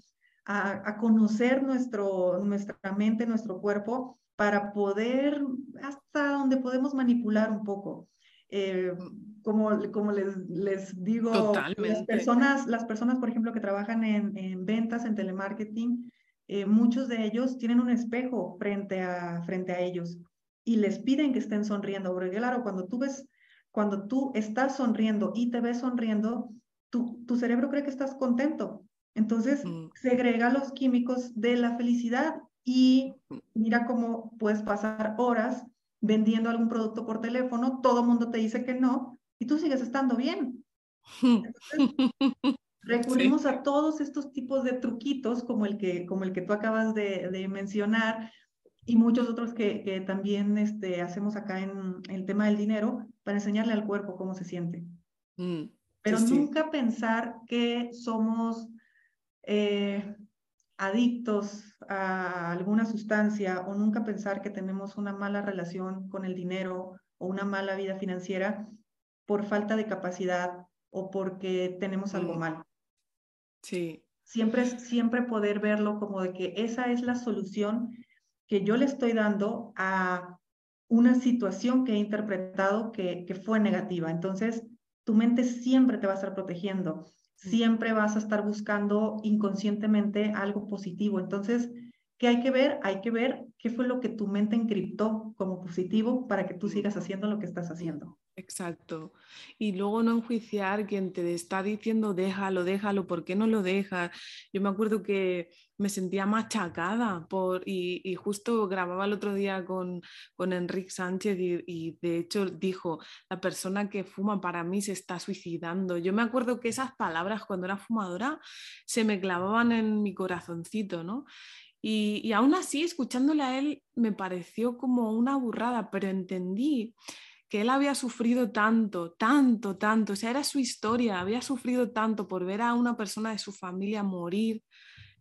a, conocer nuestro, nuestra mente, nuestro cuerpo, para poder, hasta donde podemos manipular un poco. Eh, como, como les, les digo, las personas, las personas, por ejemplo, que trabajan en, en ventas, en telemarketing, eh, muchos de ellos tienen un espejo frente a, frente a ellos y les piden que estén sonriendo, porque claro, cuando tú ves, cuando tú estás sonriendo y te ves sonriendo, tu, tu cerebro cree que estás contento. Entonces, mm. segrega los químicos de la felicidad y mira cómo puedes pasar horas vendiendo algún producto por teléfono, todo el mundo te dice que no y tú sigues estando bien. Recurrimos a todos estos tipos de truquitos como el que, como el que tú acabas de, mencionar y muchos otros que, que también este, hacemos acá en, el tema del dinero para enseñarle al cuerpo cómo se siente. Mm, Pero nunca pensar que somos eh, adictos a alguna sustancia o nunca pensar que tenemos una mala relación con el dinero o una mala vida financiera por falta de capacidad o porque tenemos algo mm. mal. Sí. Siempre, siempre poder verlo como de que esa es la solución que yo le estoy dando a una situación que he interpretado que, que fue negativa. Entonces, tu mente siempre te va a estar protegiendo, mm. siempre vas a estar buscando inconscientemente algo positivo. Entonces, ¿qué hay que ver? Hay que ver qué fue lo que tu mente encriptó como positivo para que tú sigas haciendo lo que estás haciendo. Exacto. Y luego no enjuiciar quien te está diciendo déjalo, déjalo, ¿por qué no lo dejas? Yo me acuerdo que me sentía machacada por, y, y justo grababa el otro día con, con Enrique Sánchez y, y, de hecho dijo, la persona que fuma para mí se está suicidando. Yo me acuerdo que esas palabras cuando era fumadora se me clavaban en mi corazoncito, ¿no? Y, y aún así, escuchándole a él, me pareció como una burrada, pero entendí que él había sufrido tanto, tanto, tanto, o sea, era su historia, había sufrido tanto por ver a una persona de su familia morir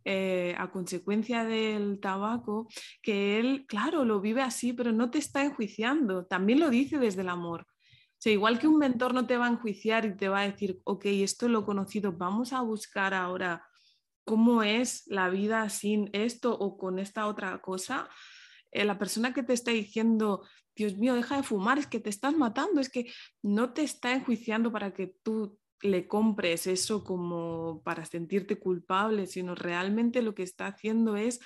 eh, a consecuencia del tabaco, que él, claro, lo vive así, pero no te está enjuiciando, también lo dice desde el amor. O sea, igual que un mentor no te va a enjuiciar y te va a decir, ok, esto lo conocido, vamos a buscar ahora cómo es la vida sin esto o con esta otra cosa. Eh, la persona que te está diciendo, Dios mío, deja de fumar, es que te estás matando, es que no te está enjuiciando para que tú le compres eso como para sentirte culpable, sino realmente lo que está haciendo es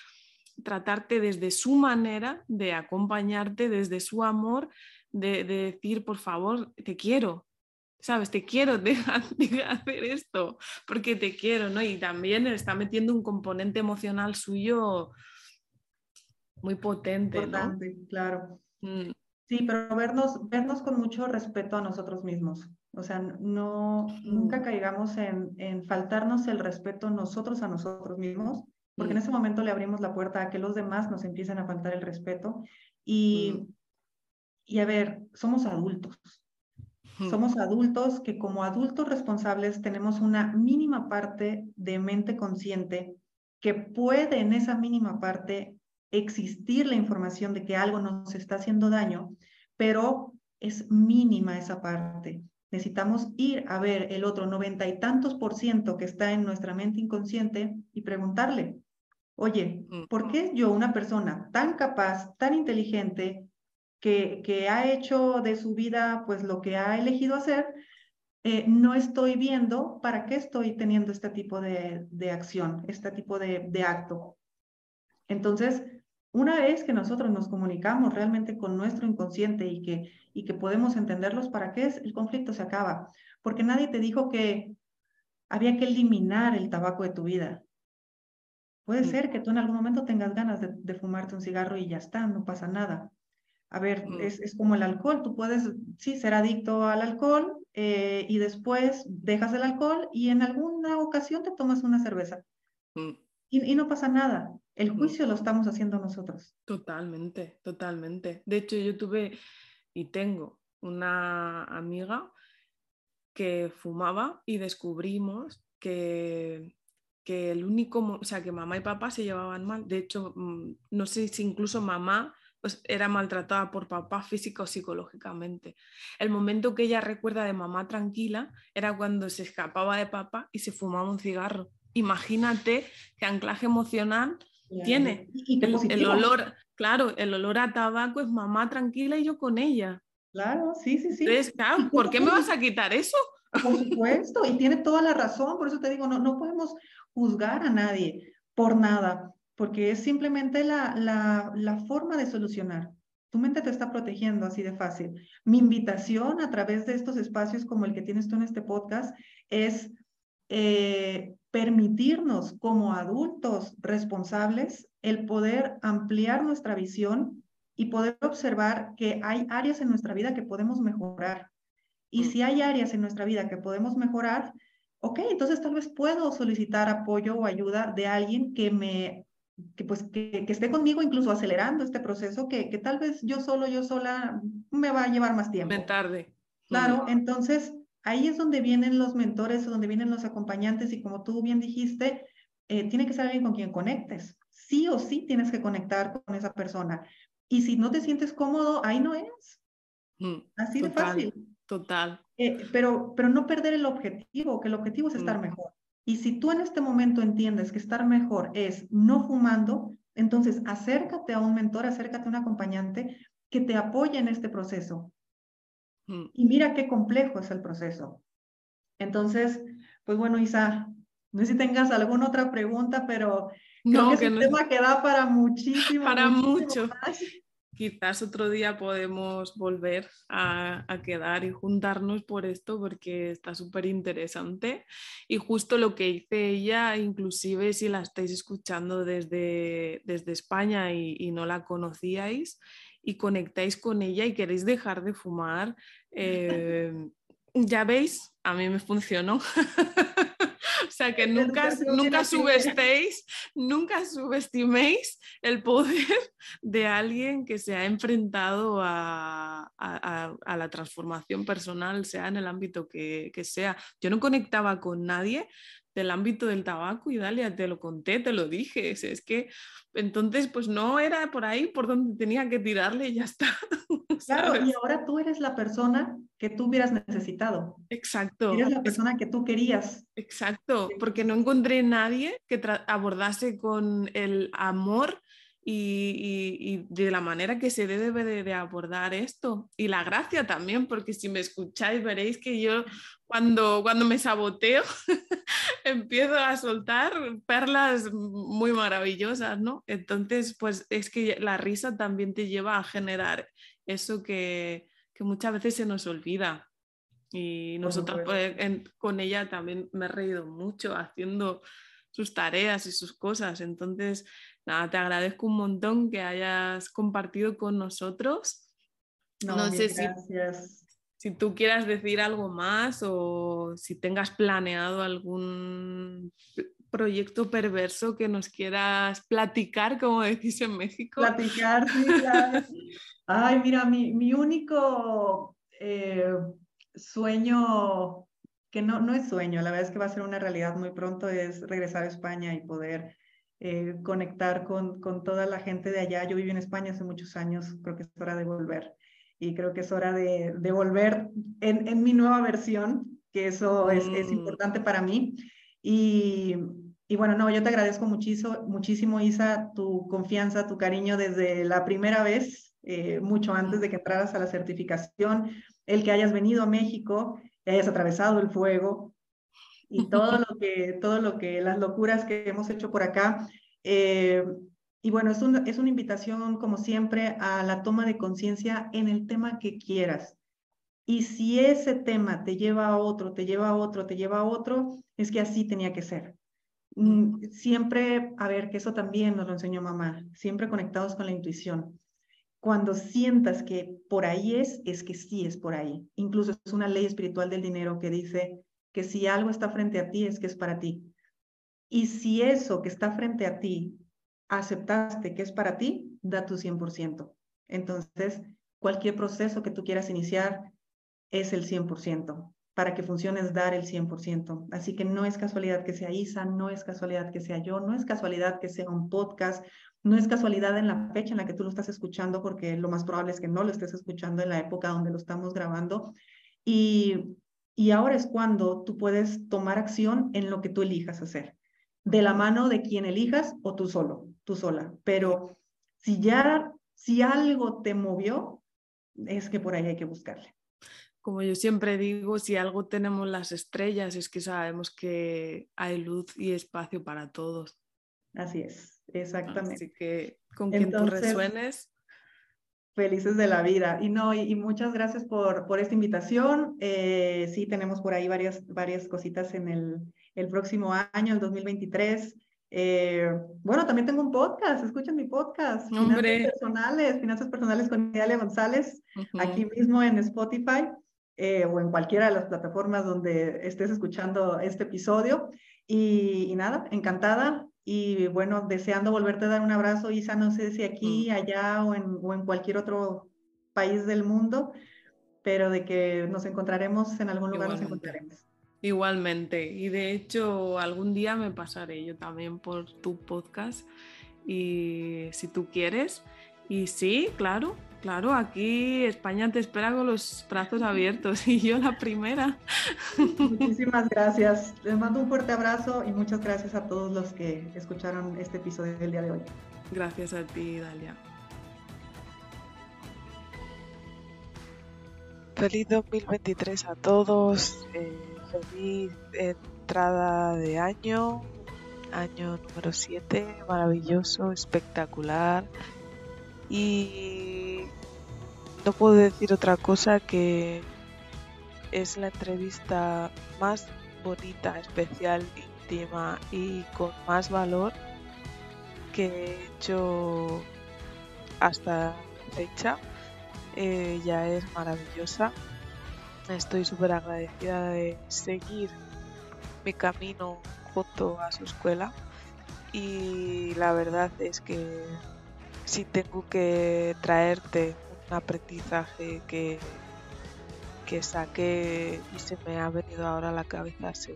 tratarte desde su manera de acompañarte, desde su amor, de, decir, por favor, te quiero, ¿sabes? Te quiero, deja, de hacer esto, porque te quiero, ¿no? Y también está metiendo un componente emocional suyo muy potente, Importante, claro. Mm. Sí, pero vernos, vernos con mucho respeto a nosotros mismos. O sea, no, nunca mm. caigamos en, en faltarnos el respeto nosotros a nosotros mismos, porque en mm. ese momento le abrimos la puerta a que los demás nos empiecen a faltar el respeto. Y, y a ver, somos adultos. Somos adultos que como adultos responsables tenemos una mínima parte de mente consciente que puede en esa mínima parte existir la información de que algo nos está haciendo daño, pero es mínima esa parte. Necesitamos ir a ver el otro noventa y tantos por ciento que está en nuestra mente inconsciente y preguntarle, oye, ¿por qué yo, una persona tan capaz, tan inteligente, que, que ha hecho de su vida pues lo que ha elegido hacer, eh, no estoy viendo para qué estoy teniendo este tipo de, de acción, este tipo de, de acto? Entonces, una vez que nosotros nos comunicamos realmente con nuestro inconsciente y que, y que podemos entenderlos, ¿para qué es? El conflicto se acaba. Porque nadie te dijo que había que eliminar el tabaco de tu vida. Puede ser que tú en algún momento tengas ganas de, fumarte un cigarro y ya está, no pasa nada. A ver, mm. es, como el alcohol, tú puedes, sí, ser adicto al alcohol eh, y después dejas el alcohol y en alguna ocasión te tomas una cerveza. Mm. Y, y, no pasa nada. El juicio lo estamos haciendo nosotros. Totalmente, totalmente. De hecho, yo tuve y tengo una amiga que fumaba y descubrimos que, que el único, o sea, que mamá y papá se llevaban mal. De hecho, mm, no sé si incluso mamá pues, era maltratada por papá físico o psicológicamente. El momento que ella recuerda de mamá tranquila era cuando se escapaba de papá y se fumaba un cigarro. Imagínate qué anclaje emocional tiene. el, olor, claro, el olor a tabaco es mamá tranquila y yo con ella. Claro, sí, sí, sí. Entonces, claro, ¿por qué me vas a quitar eso? Por supuesto, y tiene toda la razón, por eso te digo, no, no podemos juzgar a nadie por nada, porque es simplemente la, la, la forma de solucionar. Tu mente te está protegiendo así de fácil. Mi invitación a través de estos espacios como el que tienes tú en este podcast es eh, permitirnos como adultos responsables el poder ampliar nuestra visión y poder observar que hay áreas en nuestra vida que podemos mejorar. Y mm. si hay áreas en nuestra vida que podemos mejorar, ok, entonces tal vez puedo solicitar apoyo o ayuda de alguien que me, que pues que, que esté conmigo incluso acelerando este proceso que, que, tal vez yo solo, yo sola me va a llevar más tiempo. Me tarde. Claro, mm. entonces ahí es donde vienen los mentores, donde vienen los acompañantes y como tú bien dijiste, eh, tiene que ser alguien con quien conectes. Sí o sí tienes que conectar con esa persona. Y si no te sientes cómodo, ahí no es. Mm, Así de fácil. Total. Eh, pero, pero no perder el objetivo, que el objetivo es estar mm. mejor. Y si tú en este momento entiendes que estar mejor es no fumando, entonces acércate a un mentor, acércate a un acompañante que te apoye en este proceso. Mm. Y mira qué complejo es el proceso. Entonces, pues bueno, Isa, no sé si tengas alguna otra pregunta, pero creo que, es un tema que da para muchísimo. Para mucho. Quizás otro día podemos volver a, a, quedar y juntarnos por esto porque está súper interesante. Y justo lo que dice ella, inclusive si la estáis escuchando desde, desde España y, y no la conocíais, y conectáis con ella y queréis dejar de fumar, eh, ya veis, a mí me funcionó. o sea que nunca, nunca subestéis, nunca subestiméis el poder de alguien que se ha enfrentado a, a, la transformación personal, sea en el ámbito que, que, sea. Yo no conectaba con nadie del ámbito del tabaco y Dalia, te lo conté, te lo dije, es, que entonces pues no era por ahí por donde tenía que tirarle y ya está. Claro, y ahora tú eres la persona que tú hubieras necesitado. Exacto. Eres la persona que tú querías. Exacto, porque no encontré nadie que abordase con el amor y, de la manera que se debe de, abordar esto. Y la gracia también, porque si me escucháis veréis que yo cuando, cuando me saboteo empiezo a soltar perlas muy maravillosas, ¿no? Entonces, pues es que la risa también te lleva a generar eso que, que muchas veces se nos olvida. Y nosotros pues, con ella también me he reído mucho haciendo sus tareas y sus cosas. Entonces, nada, te agradezco un montón que hayas compartido con nosotros. No, sé si, si tú quieras decir algo más o si tengas planeado algún proyecto perverso que nos quieras platicar, como decís en México. Platicar, sí, claro. Ay, mira, mi, mi único eh, sueño, que no, no es sueño, la verdad es que va a ser una realidad muy pronto, es regresar a España y poder eh, conectar con, con, toda la gente de allá. Yo viví en España hace muchos años, creo que es hora de volver. Y creo que es hora de, de volver en, en, mi nueva versión, que eso es, es, mm. importante para mí. Y, y, bueno, no, yo te agradezco muchísimo, muchísimo, Isa, tu confianza, tu cariño desde la primera vez, eh, mucho antes de que entraras a la certificación, el que hayas venido a México, que hayas atravesado el fuego, y todo lo que, todo lo que, las locuras que hemos hecho por acá. Eh, Y bueno, es, es una invitación, como siempre, a la toma de conciencia en el tema que quieras. Y si ese tema te lleva a otro, te lleva a otro, te lleva a otro, es que así tenía que ser. Mm, siempre, a ver, que eso también nos lo enseñó mamá, siempre conectados con la intuición. Cuando sientas que por ahí es, es que sí es por ahí. Incluso es una ley espiritual del dinero que dice que si algo está frente a ti, es que es para ti. Y si eso que está frente a ti aceptaste que es para ti, da tu 100%. Entonces, cualquier proceso que tú quieras iniciar es el 100%. Para que funcione es dar el 100%. Así que no es casualidad que sea Isa, no es casualidad que sea yo, no es casualidad que sea un podcast, no es casualidad en la fecha en la que tú lo estás escuchando, porque lo más probable es que no lo estés escuchando en la época donde lo estamos grabando. Y, y ahora es cuando tú puedes tomar acción en lo que tú elijas hacer de la mano de quien elijas o tú solo, tú sola. Pero si ya, si algo te movió, es que por ahí hay que buscarle. Como yo siempre digo, si algo tenemos las estrellas es que sabemos que hay luz y espacio para todos. Así es, exactamente. Así que con quien tú resuenes. Felices de la vida. Y no, y, muchas gracias por, por esta invitación. Eh, sí, tenemos por ahí varias, varias cositas en el, el próximo año, el 2023. Eh, bueno, también tengo un podcast, escuchen mi podcast, Finanzas Personales, Finanzas Personales con Idalia González, aquí mismo en Spotify eh, o en cualquiera de las plataformas donde estés escuchando este episodio. Y, nada, encantada y bueno, deseando volverte a dar un abrazo, Isa, no sé si aquí, allá o en, o en cualquier otro país del mundo, pero de que nos encontraremos en algún lugar, nos encontraremos. Igualmente, y de hecho algún día me pasaré yo también por tu podcast y si tú quieres. Y sí, claro, claro, aquí España te espera con los brazos abiertos y yo la primera. Muchísimas gracias. Les mando un fuerte abrazo y muchas gracias a todos los que escucharon este episodio del día de hoy. Gracias a ti, Dalia. Feliz 2023 a todos. Eh, feliz entrada de año, año número 7, maravilloso, espectacular. Y no puedo decir otra cosa que es la entrevista más bonita, especial, íntima y con más valor que he hecho hasta fecha. Eh, ya es maravillosa Estoy súper agradecida de seguir mi camino junto a su escuela. Y la verdad es que si tengo que traerte un aprendizaje que, que saqué y se me ha venido ahora a la cabeza se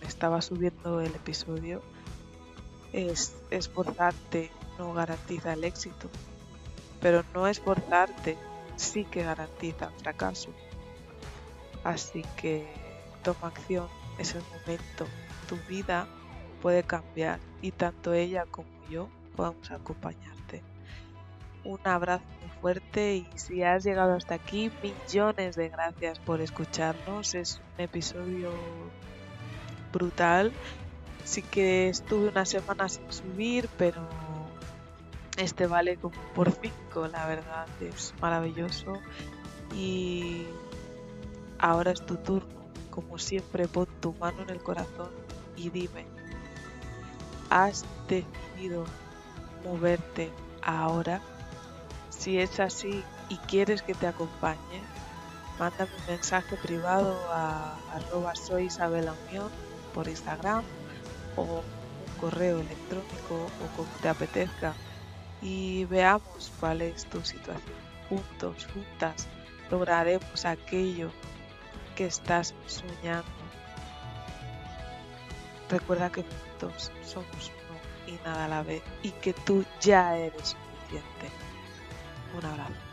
me estaba subiendo el episodio. Es esforzarte no garantiza el éxito pero no esforzarte sí que garantiza el fracaso Así que toma acción, es el momento. Tu vida puede cambiar y tanto ella como yo podemos acompañarte. Un abrazo muy fuerte y si has llegado hasta aquí, millones de gracias por escucharnos. Es un episodio brutal. Sí que estuve una semana sin subir, pero este vale como por cinco, la verdad, es maravilloso. Y Ahora es tu turno. Como siempre, pon tu mano en el corazón y dime, ¿has decidido moverte ahora? Si es así y quieres que te acompañe, mándame un mensaje privado a arroba soy Unión por Instagram o un correo electrónico o como te apetezca y veamos cuál es tu situación. Juntos, juntas, lograremos aquello que estás soñando. Recuerda que juntos somos uno y nada a la vez y que tú ya eres suficiente. Un abrazo.